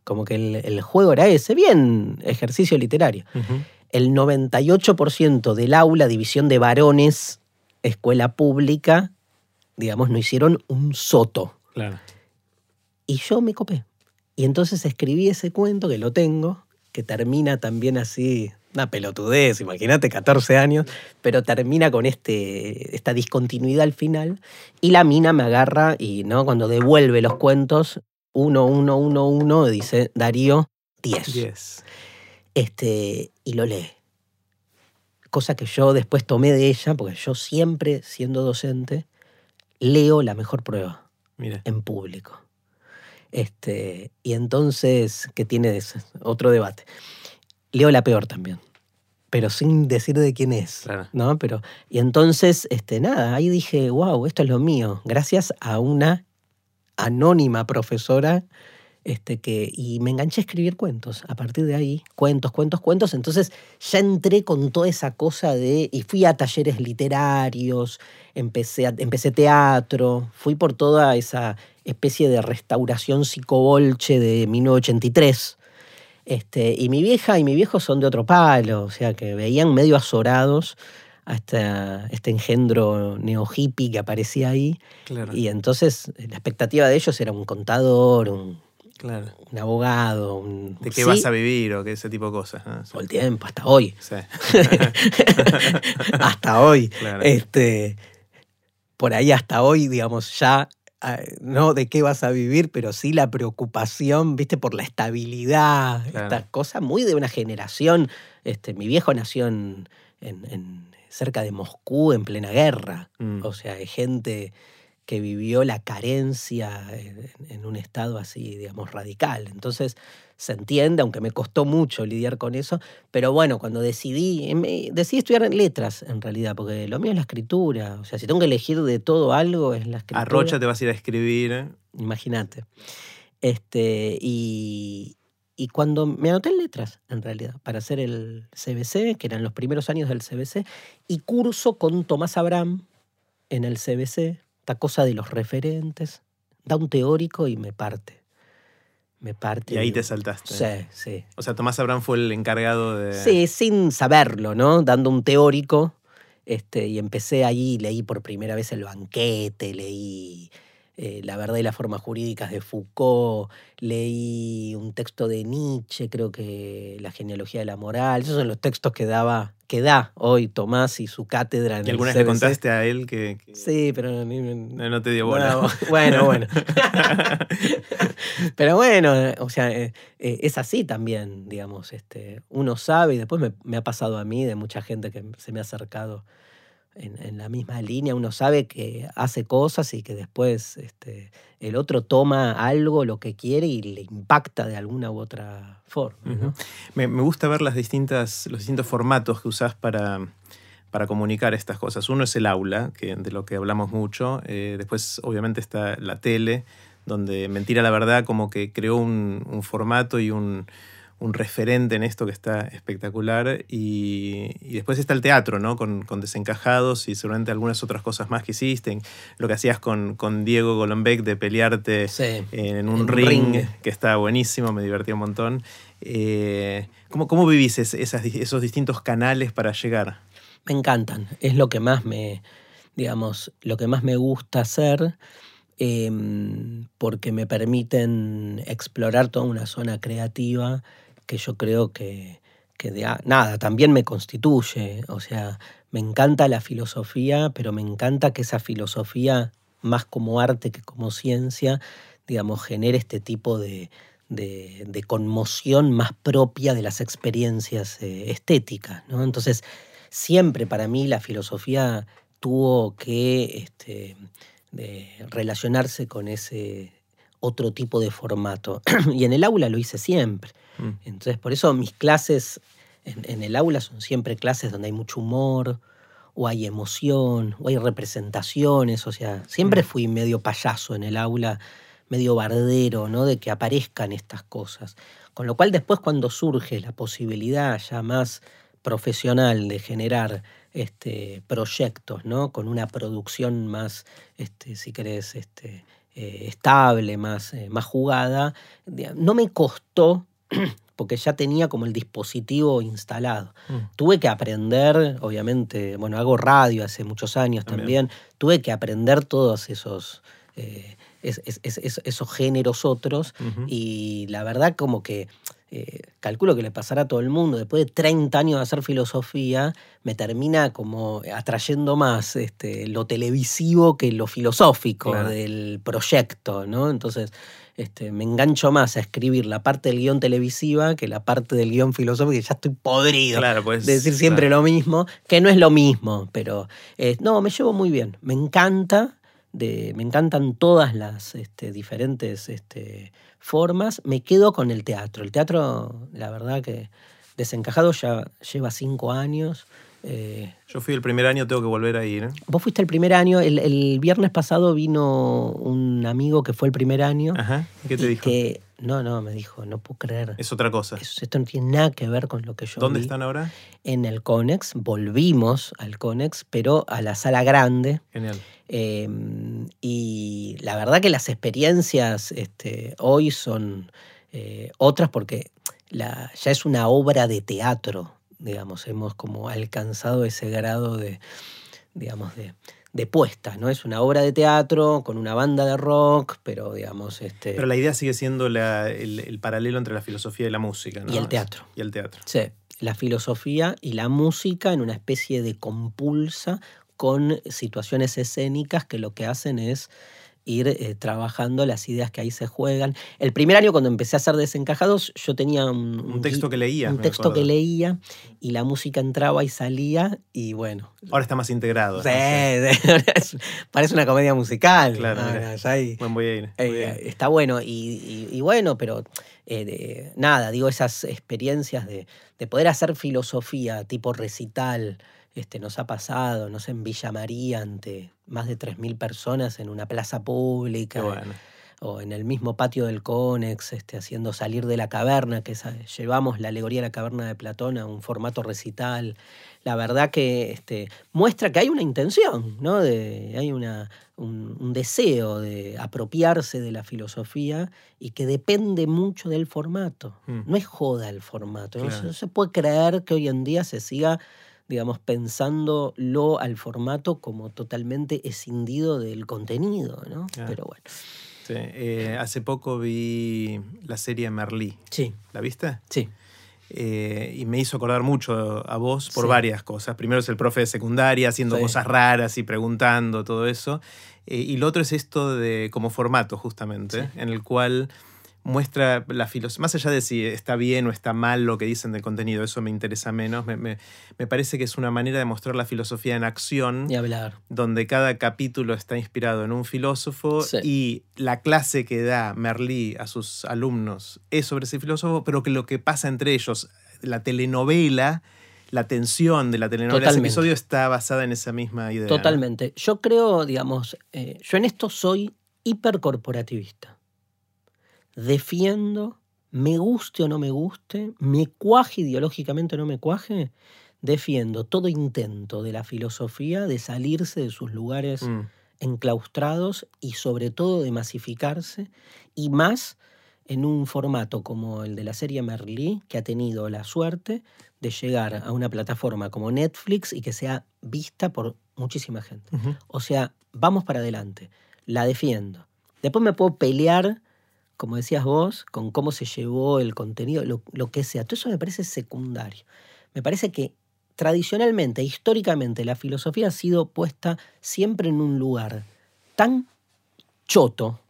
Como que el, juego era ese, bien ejercicio literario. El 98% del aula, división de varones, escuela pública, digamos, no hicieron un soto. Claro. Y yo me copé. Y entonces escribí ese cuento, que lo tengo, que termina también así, una pelotudez, imagínate, 14 años, pero termina con este, esta discontinuidad al final. Y la mina me agarra y ¿no? cuando devuelve los cuentos, uno, uno, uno, uno, dice Darío, 10. Este, y lo lee. Cosa que yo después tomé de ella, porque yo siempre, siendo docente, leo la mejor prueba en público. Este, y entonces, ¿qué tiene otro debate? Leo la peor también, pero sin decir de quién es. ¿no? Pero, y entonces, este, nada, ahí dije, wow, esto es lo mío, gracias a una anónima profesora este, que, y me enganché a escribir cuentos. A partir de ahí, cuentos, cuentos, cuentos. Entonces ya entré con toda esa cosa de. Y fui a talleres literarios, empecé, empecé teatro, fui por toda esa especie de restauración psicobolche de 1983. Este, y mi vieja y mi viejo son de otro palo, o sea que veían medio azorados a esta- este engendro neo hippie que aparecía ahí. Claro, Y entonces la expectativa de ellos era un contador, un, claro. un abogado, un... ¿De qué sí, vas a vivir o qué ese tipo de cosas? ah, sí. Todo el tiempo, hasta hoy. Sí. hasta hoy. Claro. Este, por ahí hasta hoy, digamos, ya ah, no de qué vas a vivir, pero sí la preocupación, viste, por la estabilidad, Claro. esta cosa muy de una generación. Este, mi viejo nació en, en- en- cerca de Moscú en plena guerra. Mm. O sea, hay gente que vivió la carencia en, en un estado así, digamos, radical. Entonces, se entiende, aunque me costó mucho lidiar con eso, pero bueno, cuando decidí, em, eh, decidí estudiar letras en realidad, porque lo mío es la escritura. O sea, si tengo que elegir de todo algo, es la escritura. A Rocha te vas a ir a escribir. Imagínate. Este, y, y cuando me anoté en letras, en realidad, para hacer el CBC, que eran los primeros años del CBC, y curso con Tomás Abraham en el CBC, esta cosa de los referentes, da un teórico y me parte. Me parte. Y ahí te saltaste. Sí, sí. O sea, Tomás Abraham fue el encargado de. Sí, sin saberlo, ¿no? Dando un teórico. Este, y empecé ahí, leí por primera vez el banquete, leí eh, La verdad y las formas jurídicas de Foucault, leí un texto de Nietzsche, creo que La genealogía de la moral. Esos son los textos que daba, que da hoy Tomás y su cátedra en ¿Y alguna vez le contaste a él que, que- Sí, pero ni- no, no te dio bola? no, bueno, bueno. Pero bueno, o sea, eh, eh, es así también, digamos. Este, uno sabe, y después me, me ha pasado a mí, de mucha gente que se me ha acercado en, en la misma línea, uno sabe que hace cosas y que después este, el otro toma algo, lo que quiere, y le impacta de alguna u otra forma. me, me gusta ver las distintas, los distintos formatos que usás para, para comunicar estas cosas. Uno es el aula, que, de lo que hablamos mucho. Eh, después, obviamente, está la tele, donde Mentira la Verdad como que creó un, un formato y un, un referente en esto que está espectacular. Y, y después está el teatro, ¿no? Con, con Desencajados y seguramente algunas otras cosas más que hiciste. Lo que hacías con, con Diego Golombek de pelearte Sí. en un En un ring, que está buenísimo, me divertí un montón. Eh, ¿cómo, ¿Cómo vivís esas esos distintos canales para llegar? Me encantan. Es lo que más me, digamos, lo que más me gusta hacer, em, porque me permiten explorar toda una zona creativa que yo creo que, de nada, también me constituye. O sea, me encanta la filosofía, pero me encanta que esa filosofía, más como arte que como ciencia, digamos, genere este tipo de conmoción más propia de las experiencias eh, estéticas. ¿no? Entonces, siempre para mí la filosofía tuvo que este, de relacionarse con ese otro tipo de formato. y en el aula lo hice siempre. Mm. Entonces, por eso mis clases en, en el aula son siempre clases donde hay mucho humor, o hay emoción, o hay representaciones. O sea, siempre fui medio payaso en el aula, medio bardero, ¿no? De que aparezcan estas cosas. Con lo cual, después, cuando surge la posibilidad ya más profesional de generar este, proyectos, ¿no? Con una producción más, este, si querés, este, eh, estable, más, eh, más jugada, no me costó, porque ya tenía como el dispositivo instalado. Mm. Tuve que aprender, obviamente, bueno, hago radio hace muchos años También. también, tuve que aprender todos esos, eh, es- es- es- es- esos géneros otros y la verdad como que eh, calculo que le pasará a todo el mundo, después de 30 años de hacer filosofía, me termina como atrayendo más este, lo televisivo que lo filosófico Claro. del proyecto, ¿no? Entonces este, me engancho más a escribir la parte del guion televisiva que la parte del guion filosófico, que ya estoy podrido Claro, pues. de decir siempre lo mismo, que no es lo mismo, pero eh, no, me llevo muy bien. Me encanta, de, me encantan todas las este, diferentes este, formas. Me quedo con el teatro. El teatro, la verdad que desencajado ya lleva cinco años. Eh, Yo fui el primer año, tengo que volver a ir. ¿eh? vos fuiste el primer año, el, el viernes pasado vino un amigo que fue el primer año. Ajá. ¿y ¿Qué te y dijo? que, no, no, me dijo, no puedo creer. Es otra cosa. Eso- esto no tiene nada que ver con lo que yo ¿Dónde vi están ahora? en el Conex, volvimos al Conex, pero a la sala grande. Genial. Eh, y la verdad que las experiencias este, hoy son eh, otras porque la- ya es una obra de teatro digamos, hemos como alcanzado ese grado de, digamos, de, de puesta, ¿no? Es una obra de teatro con una banda de rock, pero digamos, este... Pero la idea sigue siendo la- el, el paralelo entre la filosofía y la música, ¿no? Y el teatro. Y el teatro. Sí, la filosofía y la música en una especie de compulsa con situaciones escénicas que lo que hacen es ir eh, trabajando las ideas que ahí se juegan. El primer año cuando empecé a hacer desencajados, yo tenía un, Un texto que leías, un texto que leía y la música entraba y salía y bueno. Ahora está más integrado. sí, parece una comedia musical. Claro, Ah, ya ahí- Bueno, voy a ir. voy eh, a ir. está bueno y, y- y bueno, pero eh, de- nada, digo, esas experiencias de, de poder hacer filosofía tipo recital, este, nos ha pasado, no sé, en Villa María ante más de 3.000 personas en una plaza pública. bueno. O en el mismo patio del Conex, este, haciendo salir de la caverna, que llevamos la alegoría de la caverna de Platón a un formato recital. La verdad que este, muestra que hay una intención, ¿no? De, hay una, un, un deseo de apropiarse de la filosofía y que depende mucho del formato. Mm. No es joda el formato. No se puede creer que hoy en día se siga digamos, pensándolo al formato como totalmente escindido del contenido, ¿no? Pero bueno. Sí, eh, hace poco vi la serie Merlí. Sí, ¿La viste? sí. Eh, y me hizo acordar mucho a vos por Sí. varias cosas. Primero es el profe de secundaria haciendo Sí. cosas raras y preguntando, todo eso. Eh, y lo otro es esto de como formato, justamente, en el cual muestra la filosofía, más allá de si está bien o está mal lo que dicen del contenido, eso me interesa menos, me, me- me parece que es una manera de mostrar la filosofía en acción, Ni hablar. donde cada capítulo está inspirado en un filósofo Sí. y la clase que da Merlí a sus alumnos es sobre ese filósofo, pero que lo que pasa entre ellos, la telenovela, la tensión de la telenovela, ese episodio está basada en esa misma idea. Totalmente. Yo creo, digamos, eh, yo en esto soy hipercorporativista. Defiendo, me guste o no me guste, me cuaje ideológicamente o no me cuaje, defiendo todo intento de la filosofía de salirse de sus lugares Mm, enclaustrados y sobre todo de masificarse y más en un formato como el de la serie Merlí, que ha tenido la suerte de llegar a una plataforma como Netflix y que sea vista por muchísima gente. O sea, vamos para adelante, la defiendo. Después me puedo pelear, como decías vos, con cómo se llevó el contenido, lo, lo que sea. Todo eso me parece secundario. Me parece que tradicionalmente, históricamente, la filosofía ha sido puesta siempre en un lugar tan choto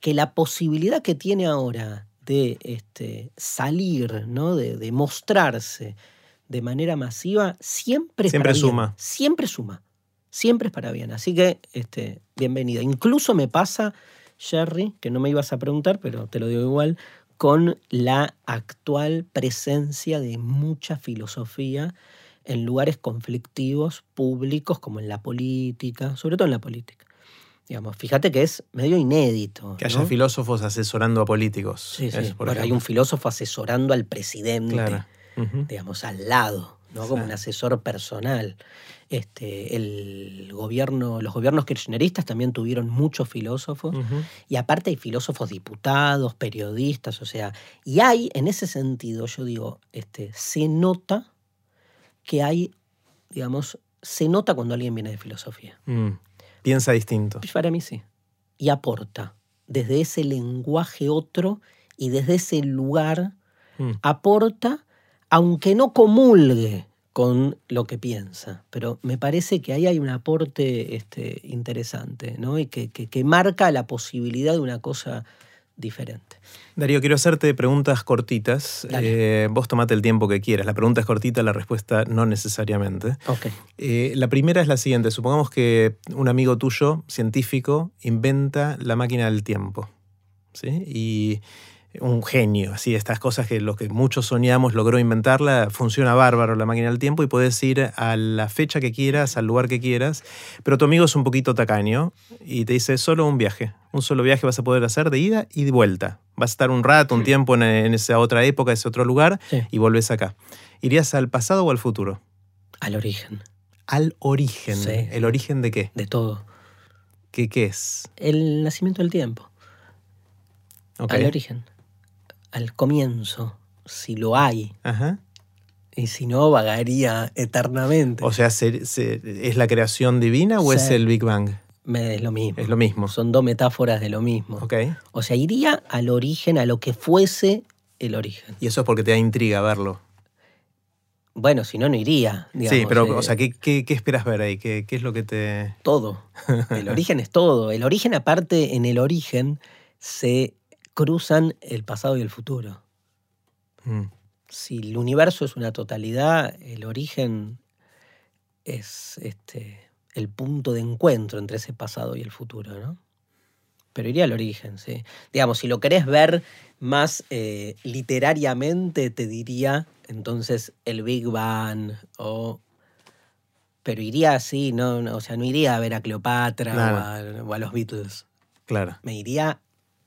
que la posibilidad que tiene ahora de este, salir, ¿no? de, de mostrarse de manera masiva, siempre es Siempre para bien. suma. Siempre suma. Siempre es para bien. Así que, este, bienvenida. Incluso me pasa, Jerry, que no me ibas a preguntar, pero te lo digo igual, con la actual presencia de mucha filosofía en lugares conflictivos públicos como en la política, sobre todo en la política. Digamos, fíjate que es medio inédito. Que haya filósofos asesorando a políticos. Sí, por Bueno, hay un filósofo asesorando al presidente, Claro. Digamos, al lado, ¿no? Como un asesor personal. Este, el gobierno, los gobiernos kirchneristas también tuvieron muchos filósofos. Y aparte hay filósofos diputados, periodistas, o sea, y hay, en ese sentido, yo digo, este, se nota que hay, digamos, se nota cuando alguien viene de filosofía. Mm. Piensa distinto. Para mí sí. Y aporta desde ese lenguaje otro y desde ese lugar Mm. aporta, aunque no comulgue con lo que piensa. Pero me parece que ahí hay un aporte este, interesante, ¿no? Y que, que- que marca la posibilidad de una cosa diferente. Darío, quiero hacerte preguntas cortitas. Eh, vos tomate el tiempo que quieras. La pregunta es cortita, la respuesta no necesariamente. Ok. Eh, la primera es la siguiente. Supongamos que un amigo tuyo, científico, inventa la máquina del tiempo. ¿sí? Y un genio, así, estas cosas que lo que muchos soñamos logró inventarla, funciona bárbaro la máquina del tiempo y puedes ir a la fecha que quieras, al lugar que quieras, pero tu amigo es un poquito tacaño y te dice solo un viaje, un solo viaje vas a poder hacer de ida y de vuelta. Vas a estar un rato, un tiempo en, en esa otra época, ese otro lugar Sí. y volvés acá. ¿Irías al pasado o al futuro? Al origen Al origen. Sí. ¿El origen de qué? de todo. ¿Qué, qué es? El nacimiento del tiempo. Ok. Al origen. Al comienzo. Si lo hay. Ajá. Y si no, vagaría eternamente. O sea, ¿se- se- ¿es la creación divina o Sí. es el Big Bang? Es lo mismo. Es lo mismo. Son dos metáforas de lo mismo. Ok. O sea, iría al origen, a lo que fuese el origen. Y eso es porque te da intriga verlo. Bueno, si no, no iría. sí, digamos, pero, eh, o sea, ¿qué, qué, qué esperas ver ahí? ¿Qué, qué es lo que te...? Todo. El origen es todo. El origen, aparte, en el origen se cruzan el pasado y el futuro. Mm, Si el universo es una totalidad, el origen es este, el punto de encuentro entre ese pasado y el futuro, ¿no? Pero iría al origen, sí. Digamos, si lo querés ver más eh, literariamente, te diría entonces el Big Bang o... Pero iría así, no, no, o sea, no iría a ver a Cleopatra o, a, o a los Beatles. claro. Me iría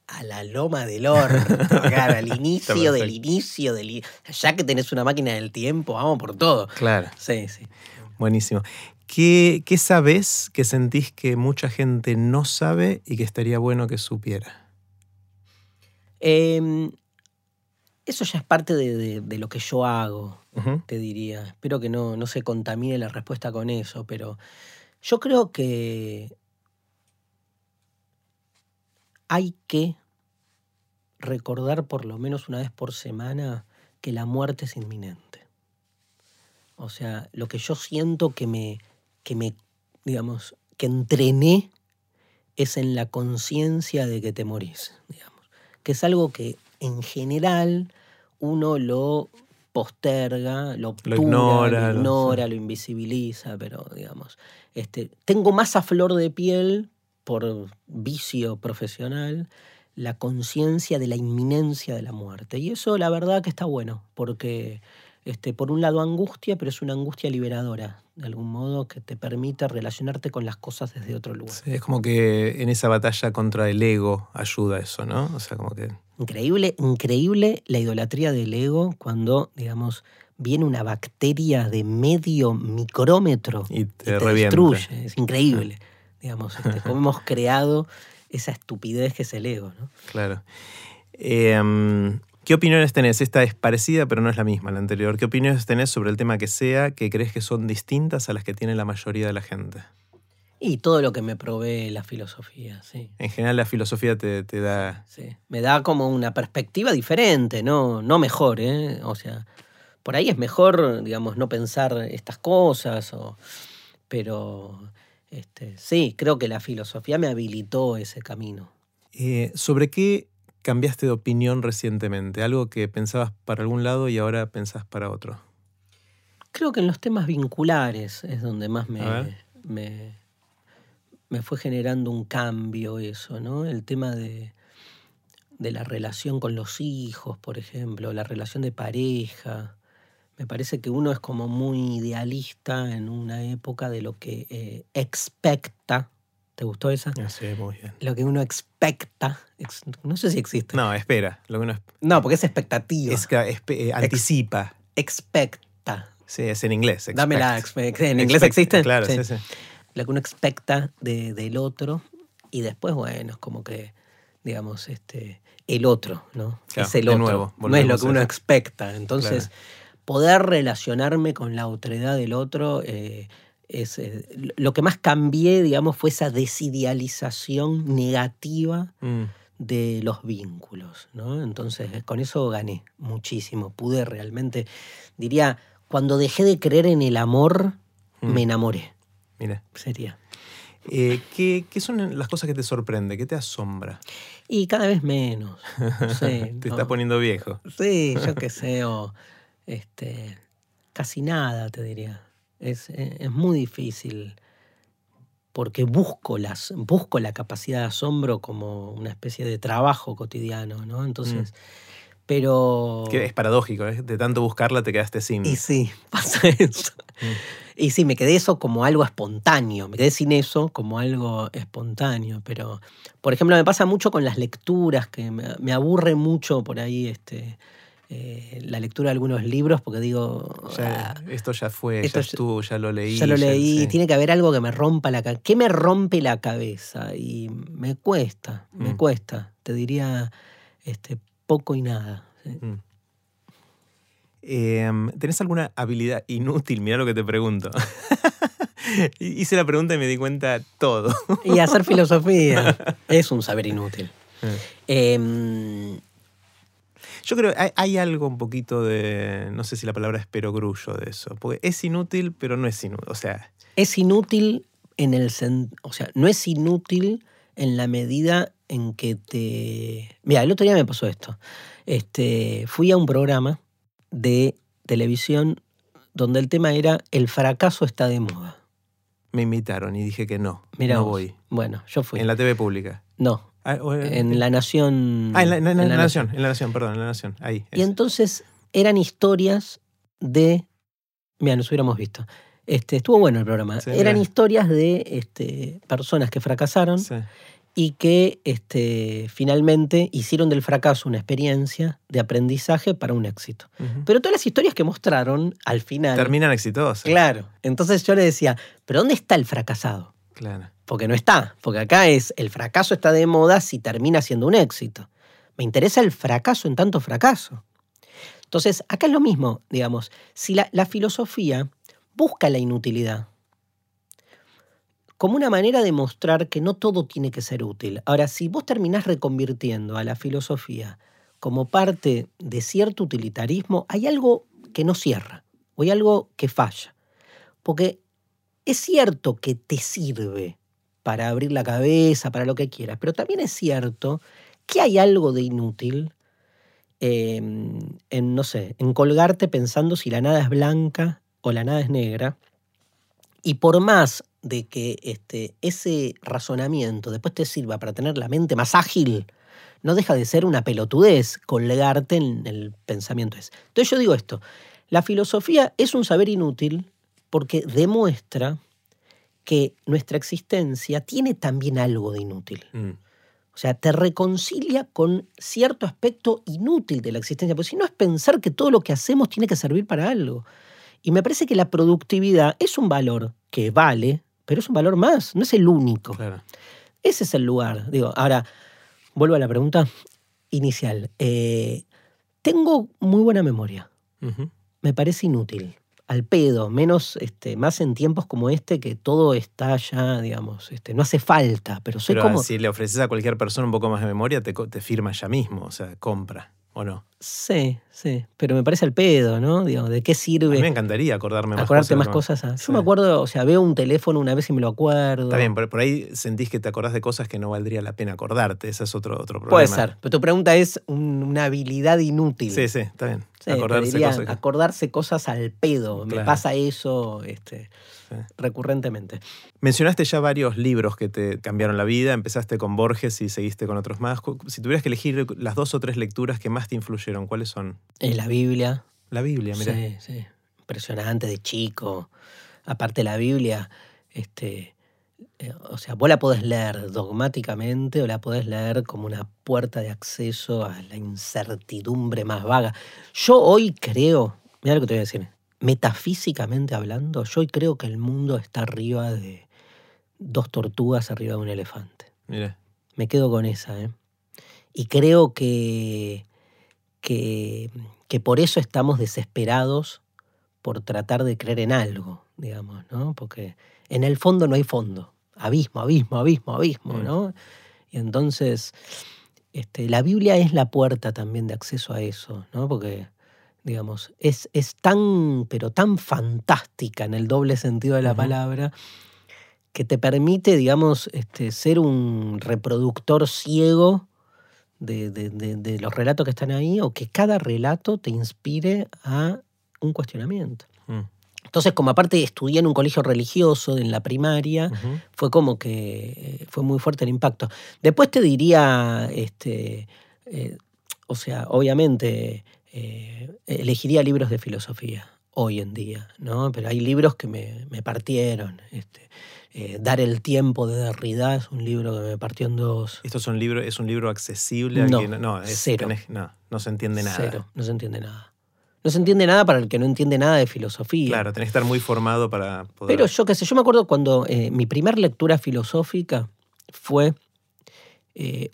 a la loma del orto, claro, al inicio del inicio del... Ya que tenés una máquina del tiempo, vamos por todo. Claro. Sí, sí. Buenísimo. ¿Qué, ¿Qué sabes que sentís que mucha gente no sabe y que estaría bueno que supiera? Eh, eso ya es parte de, de- de lo que yo hago, te diría. Espero que no, no se contamine la respuesta con eso, pero yo creo que hay que recordar por lo menos una vez por semana que la muerte es inminente. O sea, lo que yo siento que me, que me, digamos, que entrené es en la conciencia de que te morís, digamos. Que es algo que en general uno lo posterga, lo, obtura, ignora, lo, lo- ignora, lo invisibiliza, pero digamos, este, tengo más a flor de piel por vicio profesional la conciencia de la inminencia de la muerte. Y eso la verdad que está bueno, porque este, por un lado angustia, pero es una angustia liberadora, de algún modo que te permite relacionarte con las cosas desde otro lugar. Sí, es como que en esa batalla contra el ego ayuda eso, ¿no? O sea, como que... Increíble, increíble la idolatría del ego cuando, digamos, viene una bacteria de medio micrómetro Y y te, te, revienta. destruye. Es increíble. Digamos, este, cómo hemos creado esa estupidez que es el ego, ¿no? Claro. Eh, ¿Qué opiniones tenés? Esta es parecida, pero no es la misma, la anterior. ¿Qué opiniones tenés sobre el tema que sea que crees que son distintas a las que tiene la mayoría de la gente? Y todo lo que me provee la filosofía, sí. En general, la filosofía te, te da. sí. Me da como una perspectiva diferente, no, no mejor, ¿eh? O sea, por ahí es mejor, digamos, no pensar estas cosas, o, pero este, sí, creo que la filosofía me habilitó ese camino. Eh, ¿Sobre qué cambiaste de opinión recientemente? Algo que pensabas para algún lado y ahora pensás para otro. Creo que en los temas vinculares es donde más me, me, me fue generando un cambio eso, ¿no? El tema de, de la relación con los hijos, por ejemplo, la relación de pareja. Me parece que uno es como muy idealista en una época de lo que eh, expecta. ¿Te gustó esa? Ah, sí, muy bien. Lo que uno expecta. ex- no sé si existe. No, espera. Lo que uno No, porque es expectativa. es que espe- eh, anticipa. expecta. Sí, es en inglés. Dame la expect. expe- ¿En inglés Expect, existe? Claro, sí, sí. lo que uno expecta de- del otro y después, bueno, es como que, digamos, este, el otro, ¿no? Claro, es el otro, nuevo, no es lo que uno expecta. Entonces, poder relacionarme con la otredad del otro eh, es eh, lo que más cambié, digamos, fue esa desidealización negativa Mm, de los vínculos, ¿no? Entonces, eh, con eso gané muchísimo. Pude realmente, diría, cuando dejé de creer en el amor, Mm. me enamoré. mira. Sería. Eh, ¿qué, qué son las cosas que te sorprende? ¿Qué te asombra? Y cada vez menos. No sé, te no. estás poniendo viejo. Sí, yo qué sé, o este, casi nada, te diría. Es, es muy difícil porque busco, las, busco la capacidad de asombro como una especie de trabajo cotidiano, ¿no? Entonces, pero... Que es paradójico, ¿eh? De tanto buscarla te quedaste sin. Y sí, pasa eso. Mm. Y sí, me quedé eso como algo espontáneo, me quedé sin eso como algo espontáneo, pero por ejemplo me pasa mucho con las lecturas, que me, me aburre mucho por ahí este, eh, la lectura de algunos libros, porque digo, Ya, "Ah, esto ya fue, esto ya estuvo, ya lo leí. ya lo leí, sí. tiene que haber algo que me rompa la cabeza. ¿Qué me rompe la cabeza? Y me cuesta, me Mm. cuesta, te diría este, poco y nada. sí. Mm. Em, ¿Tenés alguna habilidad inútil? Mira lo que te pregunto. Hice la pregunta y me di cuenta todo. y hacer filosofía es un saber inútil. Eh, yo creo que hay, algo un poquito de, no sé si la palabra es perogrullo de eso, porque es inútil, pero no es inútil. O sea... Es inútil en el... O sea, no es inútil en la medida en que te... Mira, el otro día me pasó esto. Este, fui a un programa de televisión donde el tema era el fracaso está de moda. Me invitaron y dije que no, Mira no voy. Bueno, yo fui. ¿En la TV pública? No, en La Nación. Ah, en la, nación, en la Nación, perdón, en La Nación, ahí. Y entonces eran historias de. Mira, nos hubiéramos visto. Este, estuvo bueno el programa. eran historias de este, personas que fracasaron y que este, finalmente hicieron del fracaso una experiencia de aprendizaje para un éxito. Pero todas las historias que mostraron al final. Terminan exitosas. Claro. Entonces yo le decía, ¿pero dónde está el fracasado? Claro porque no está, porque acá es el fracaso está de moda si termina siendo un éxito. Me interesa el fracaso en tanto fracaso. Entonces, acá es lo mismo, digamos, si la, la filosofía busca la inutilidad como una manera de mostrar que no todo tiene que ser útil. Ahora, si vos terminás reconvirtiendo a la filosofía como parte de cierto utilitarismo, hay algo que no cierra, o hay algo que falla. Porque es cierto que te sirve para abrir la cabeza, para lo que quieras. Pero también es cierto que hay algo de inútil em, en, no sé, en colgarte pensando si la nada es blanca o la nada es negra. Y por más de que este, ese razonamiento después te sirva para tener la mente más ágil, no deja de ser una pelotudez colgarte en el pensamiento ese. Entonces yo digo esto, la filosofía es un saber inútil porque demuestra que nuestra existencia tiene también algo de inútil. Mm. O sea, te reconcilia con cierto aspecto inútil de la existencia, porque si no es pensar que todo lo que hacemos tiene que servir para algo. Y me parece que la productividad es un valor que vale, pero es un valor más, no es el único. Ese es el lugar. Digo, ahora, vuelvo a la pregunta inicial. Eh, tengo muy buena memoria. Me parece inútil al pedo, menos, este, más en tiempos como este que todo está ya, digamos, este, no hace falta, pero soy como... Si le ofreces a cualquier persona un poco más de memoria, te, te firma ya mismo, o sea, compra. ¿O no? Sí, sí. Pero me parece al pedo, ¿no? Digo, ¿de qué sirve? A mí me encantaría acordarme más Acordarte más cosas. Yo me acuerdo, o sea, veo un teléfono una vez y me lo acuerdo. Está bien, por, ahí sentís que te acordás de cosas que no valdría la pena acordarte. Ese es otro, otro problema. Puede ser. Pero tu pregunta es una habilidad inútil. Sí, sí, está bien. acordarse, cosas. acordarse cosas al pedo. Me pasa eso. Este, recurrentemente. Mencionaste ya varios libros que te cambiaron la vida, empezaste con Borges y seguiste con otros más. Si tuvieras que elegir las dos o tres lecturas que más te influyeron, ¿cuáles son? Eh, la Biblia. La Biblia, mira. Sí, sí. Impresionante de chico. Aparte la Biblia, este, eh, o sea, vos la podés leer dogmáticamente o la podés leer como una puerta de acceso a la incertidumbre más vaga. Yo hoy creo, mira lo que te voy a decir, metafísicamente hablando, yo creo que el mundo está arriba de dos tortugas arriba de un elefante. Mira. Me quedo con esa, ¿eh? Y creo que, que, que por eso estamos desesperados por tratar de creer en algo, digamos, ¿no? Porque en el fondo no hay fondo. Abismo, abismo, abismo, abismo, mm. ¿no? Y entonces, este, la Biblia es la puerta también de acceso a eso, ¿no? Porque digamos, es, es tan, pero tan fantástica en el doble sentido de la palabra, que te permite, digamos, este, ser un reproductor ciego de, los relatos que están ahí, o que cada relato te inspire a un cuestionamiento. Mm. Entonces, como aparte estudié en un colegio religioso en la primaria, fue como que eh, fue muy fuerte el impacto. Después te diría, este, eh, o sea, obviamente eh, elegiría libros de filosofía hoy en día, ¿no? Pero hay libros que me, partieron. Este, eh, Dar el tiempo de Derrida es un libro que me partió en dos. ¿Esto es un libro, es un libro accesible? No, no, cero. no, no se entiende nada. Cero, no se entiende nada. No se entiende nada para el que no entiende nada de filosofía. Claro, tenés que estar muy formado para poder... Pero yo qué sé, yo me acuerdo cuando eh, mi primer lectura filosófica fue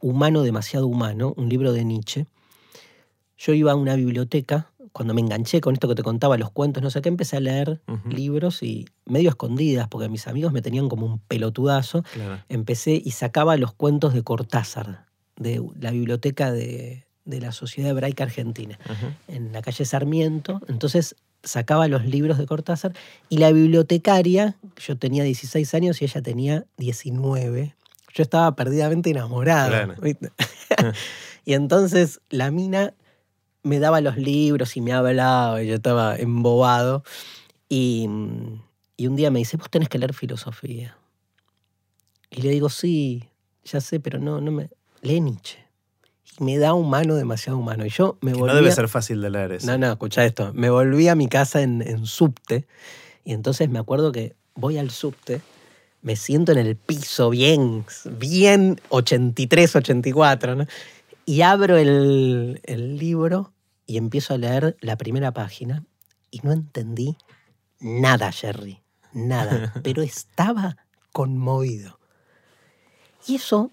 Humano demasiado humano, un libro de Nietzsche, yo iba a una biblioteca cuando me enganché con esto que te contaba, los cuentos, no sé qué, empecé a leer libros y medio escondidas, porque mis amigos me tenían como un pelotudazo. Claro. Empecé y sacaba los cuentos de Cortázar, de la biblioteca de, de la Sociedad Hebraica Argentina, en la calle Sarmiento. Entonces sacaba los libros de Cortázar y la bibliotecaria, yo tenía 16 años y ella tenía 19. Yo estaba perdidamente enamorado. Claro. y entonces la mina me daba los libros y me hablaba y yo estaba embobado. Y, y un día me dice, vos tenés que leer filosofía. Y le digo, sí, ya sé, pero no, no me... Lee Nietzsche. Y me da humano, demasiado humano. Y yo me volví no debe ser fácil de leer eso. no, no, escucha esto. Me volví a mi casa en, en subte y entonces me acuerdo que voy al subte, me siento en el piso bien, bien 83, 84, ¿no? Y abro el, el libro y empiezo a leer la primera página y no entendí nada, Jerry, nada, pero estaba conmovido. Y eso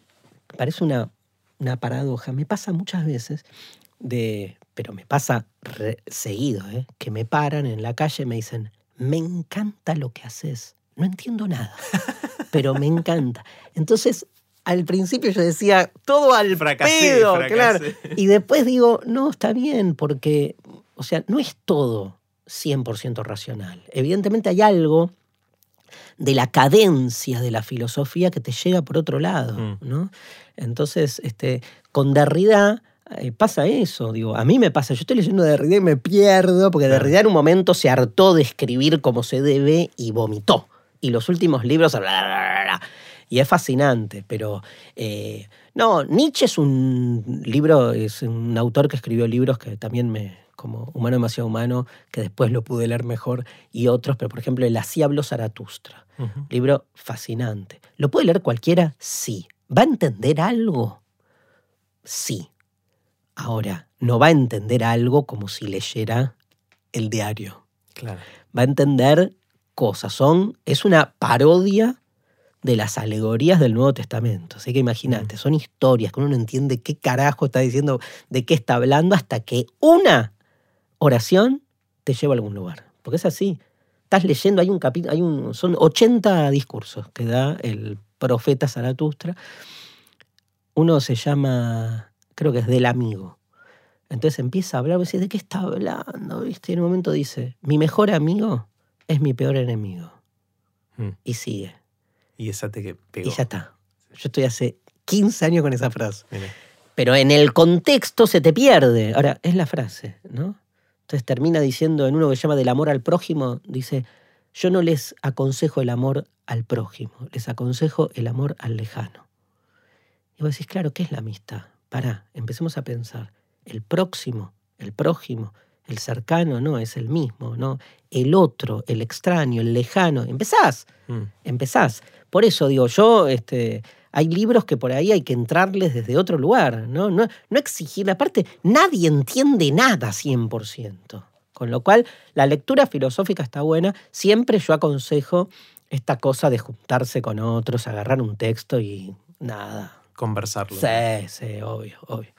parece una, una paradoja, me pasa muchas veces de, pero me pasa re- seguido, ¿eh? que me paran en la calle y me dicen, me encanta lo que haces. No entiendo nada, pero me encanta. Entonces, al principio yo decía, todo al Fracasé, pedo, fracasé. claro. Y después digo, no, está bien, porque, o sea, no es todo 100% racional. Evidentemente hay algo de la cadencia de la filosofía que te llega por otro lado, Mm. ¿no? Entonces, este, con Derrida eh, pasa eso, digo, a mí me pasa, yo estoy leyendo Derrida y me pierdo, porque. Derrida en un momento se hartó de escribir como se debe y vomitó. Y los últimos libros, bla, bla, bla, bla, y es fascinante, pero eh, no, Nietzsche es un libro, es un autor que escribió libros que también me, como Humano demasiado humano, que después lo pude leer mejor, y otros, pero por ejemplo, El así habló Zaratustra. Libro fascinante. ¿Lo puede leer cualquiera? Sí. ¿Va a entender algo? Sí. Ahora, no va a entender algo como si leyera el diario. Claro. Va a entender cosas. Son, es una parodia de las alegorías del Nuevo Testamento. Así que imagínate, son historias que uno no entiende qué carajo está diciendo, de qué está hablando, hasta que una oración te lleva a algún lugar. Porque es así. Estás leyendo, hay un capítulo, hay un, son 80 discursos que da el profeta Zaratustra. Uno se llama, creo que es del amigo. Entonces empieza a hablar, vos decís, ¿de qué está hablando? ¿Viste? Y en un momento dice, mi mejor amigo es mi peor enemigo. Mm. Y sigue. Y esa te que pegó. Y ya está. Yo estoy hace 15 años con esa frase. Mira. Pero en el contexto se te pierde. Ahora, es la frase, ¿no? Entonces termina diciendo en uno que se llama del amor al prójimo, dice, yo no les aconsejo el amor al prójimo, les aconsejo el amor al lejano. Y vos decís, claro, ¿qué es la amistad? Pará, empecemos a pensar. El próximo, el prójimo, el cercano, no, es el mismo, ¿no? El otro, el extraño, el lejano. Empezás Mm. empezás. Por eso digo, yo, este, hay libros que por ahí hay que entrarles desde otro lugar, ¿no? No, no exigir, aparte, nadie entiende nada 100%. Con lo cual, la lectura filosófica está buena. Siempre yo aconsejo esta cosa de juntarse con otros, agarrar un texto y nada. Conversarlo. Sí, sí, obvio, obvio.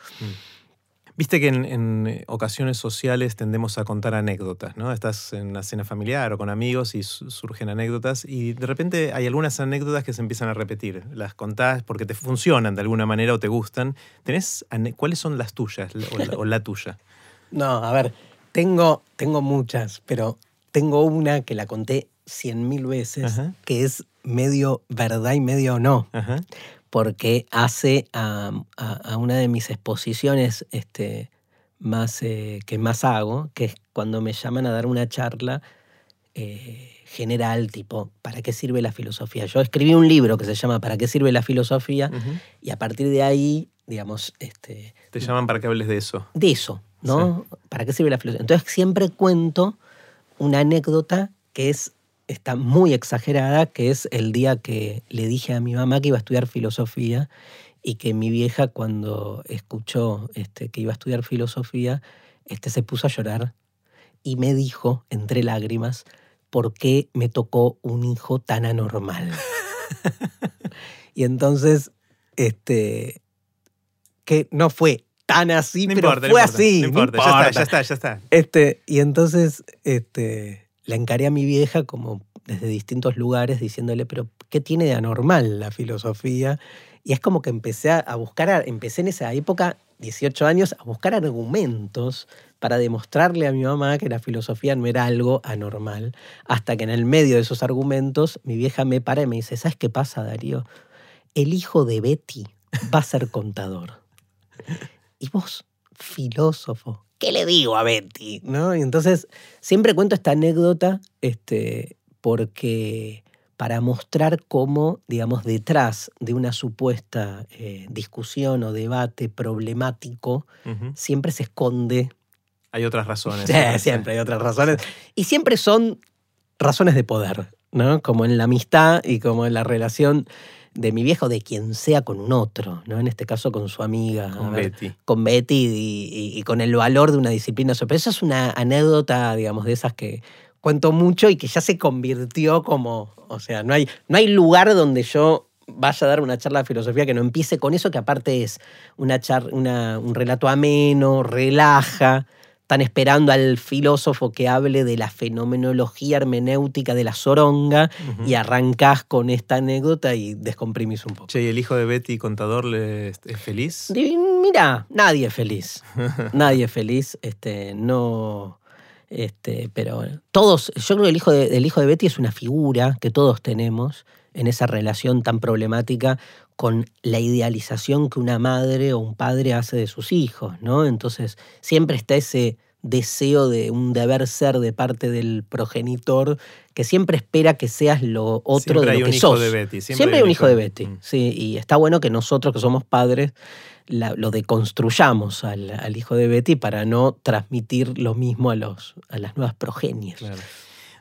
Viste que en, en ocasiones sociales tendemos a contar anécdotas, ¿no? Estás en una cena familiar o con amigos y su- surgen anécdotas y de repente hay algunas anécdotas que se empiezan a repetir. Las contás porque te funcionan de alguna manera o te gustan. ¿Tenés ¿Cuáles son las tuyas o la, o la tuya? No, a ver, tengo, tengo muchas, pero tengo una que la conté cien mil veces, Ajá. que es medio verdad y medio no. Ajá. Porque hace a, a- a una de mis exposiciones este, más, eh, que más hago, que es cuando me llaman a dar una charla eh, general, tipo, ¿para qué sirve la filosofía? Yo escribí un libro que se llama ¿Para qué sirve la filosofía? Y a partir de ahí, digamos, este, Te llaman para que hables de eso. de eso, ¿no? ¿Para qué sirve la filosofía? Entonces siempre cuento una anécdota que es está muy exagerada, que es el día que le dije a mi mamá que iba a estudiar filosofía y que mi vieja cuando escuchó este, que iba a estudiar filosofía, este, se puso a llorar y me dijo, entre lágrimas, ¿por qué me tocó un hijo tan anormal? y entonces, este, que no fue tan así, No pero importa, no fue importa, así. No importa, ya está, ya está, ya está. Este, y entonces este, la encaré a mi vieja como desde distintos lugares diciéndole, pero ¿qué tiene de anormal la filosofía? Y es como que empecé a buscar, a- empecé en esa época, 18 años, a buscar argumentos para demostrarle a mi mamá que la filosofía no era algo anormal, hasta que en el medio de esos argumentos mi vieja me para y me dice, ¿sabes qué pasa, Darío? El hijo de Betty va a ser contador. Y vos, filósofo, ¿qué le digo a Betty? ¿No? Y entonces siempre cuento esta anécdota este, porque para mostrar cómo, digamos, detrás de una supuesta eh, discusión o debate problemático, siempre se esconde Hay otras razones. Sí, siempre hay otras razones. Y siempre son razones de poder, ¿no? Como en la amistad y como en la relación de mi viejo, de quien sea con un otro, ¿no? En este caso con su amiga. Con ver, Betty. con Betty y, y- y con el valor de una disciplina. Pero eso es una anécdota, digamos, de esas que cuento mucho y que ya se convirtió como, o sea, no hay, no hay lugar donde yo vaya a dar una charla de filosofía que no empiece con eso, que aparte es una char- una- un relato ameno, relaja. Están esperando al filósofo que hable de la fenomenología hermenéutica de la zoronga Ujú. y arrancás con esta anécdota y descomprimís un poco. Che, ¿y el hijo de Betty, contador, le- es feliz? Mira, nadie es feliz. nadie es feliz. Este, no. Este, pero todos, yo creo que el hijo, de, el hijo de Betty es una figura que todos tenemos en esa relación tan problemática con la idealización que una madre o un padre hace de sus hijos, ¿no? Entonces, siempre está ese deseo de un deber ser de parte del progenitor que siempre espera que seas lo otro Siempre de hay lo un que hijo sos. de Betty. Siempre, hay un hijo de Betty, Mm. sí, y está bueno que nosotros que somos padres la- lo deconstruyamos al, al hijo de Betty para no transmitir lo mismo a, los, a las nuevas progenies. Claro.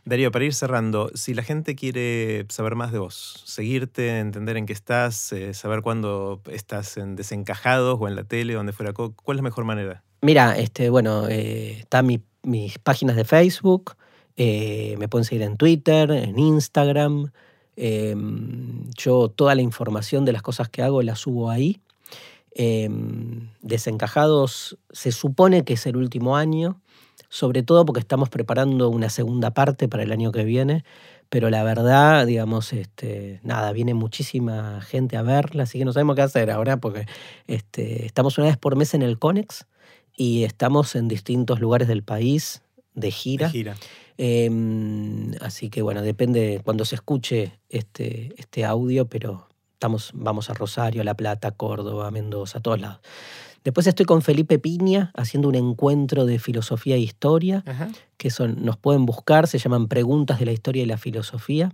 Darío, para ir cerrando, si la gente quiere saber más de vos, seguirte, entender en qué estás, eh, saber cuándo estás en desencajados o en la tele, donde fuera, ¿cuál es la mejor manera? Mira, este, bueno, eh, están mi- mis páginas de Facebook, eh, me pueden seguir en Twitter, en Instagram. eh, yo toda la información de las cosas que hago la subo ahí. Eh, Desencajados se supone que es el último año, sobre todo porque estamos preparando una segunda parte para el año que viene, pero la verdad, digamos, este, nada, viene muchísima gente a verla, así que no sabemos qué hacer ahora porque este, estamos una vez por mes en el Conex y estamos en distintos lugares del país de gira. De gira. Eh, así que bueno, depende cuando se escuche este, este audio, pero estamos, vamos a Rosario, La Plata, Córdoba, Mendoza, a todos lados. Después estoy con Felipe Piña haciendo un encuentro de filosofía e historia, Ajá. que son, nos pueden buscar, se llaman Preguntas de la Historia y la Filosofía.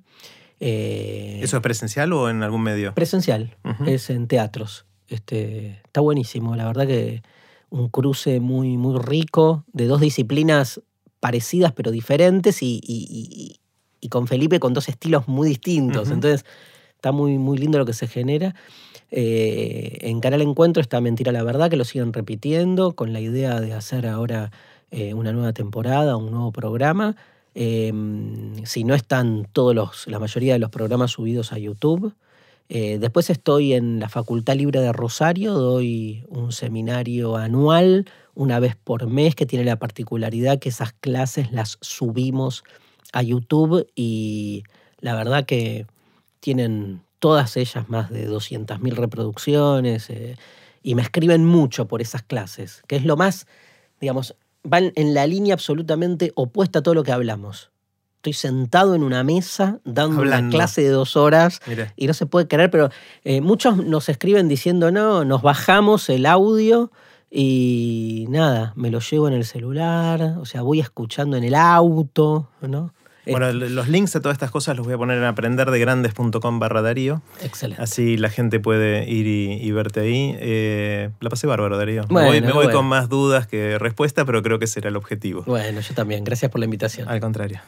Eh, ¿Eso es presencial o en algún medio? presencial, es en teatros. Este, está buenísimo, la verdad que un cruce muy, muy rico de dos disciplinas parecidas pero diferentes y, y- y- y con Felipe con dos estilos muy distintos. Entonces está muy, muy lindo lo que se genera. Eh, en Canal Encuentro está Mentira la Verdad, que lo siguen repitiendo con la idea de hacer ahora eh, una nueva temporada, un nuevo programa. Eh, si no están todos los, la mayoría de los programas subidos a YouTube. Eh, después estoy en la Facultad Libre de Rosario, doy un seminario anual, una vez por mes, que tiene la particularidad que esas clases las subimos a YouTube y la verdad que tienen todas ellas más de 200.000 reproducciones eh, y me escriben mucho por esas clases, que es lo más, digamos, van en la línea absolutamente opuesta a todo lo que hablamos. Estoy sentado en una mesa dando una Hablando. clase de dos horas Mira, y no se puede creer, pero eh, muchos nos escriben diciendo, no, nos bajamos el audio y nada, me lo llevo en el celular, o sea, voy escuchando en el auto, ¿no? Bueno, Eh, l- los links a todas estas cosas los voy a poner en aprenderdegrandes.com barra Darío. excelente. Así la gente puede ir y, y verte ahí. Eh, la pasé bárbaro, Darío. Me Bueno, voy, me voy bueno. con más dudas que respuesta, pero creo que será el objetivo. Bueno, yo también, gracias por la invitación. Al contrario.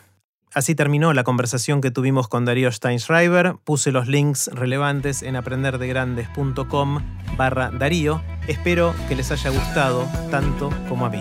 Así terminó la conversación que tuvimos con Darío Steinschreiber. Puse los links relevantes en aprenderdegrandes.com barra Darío. Espero que les haya gustado tanto como a mí.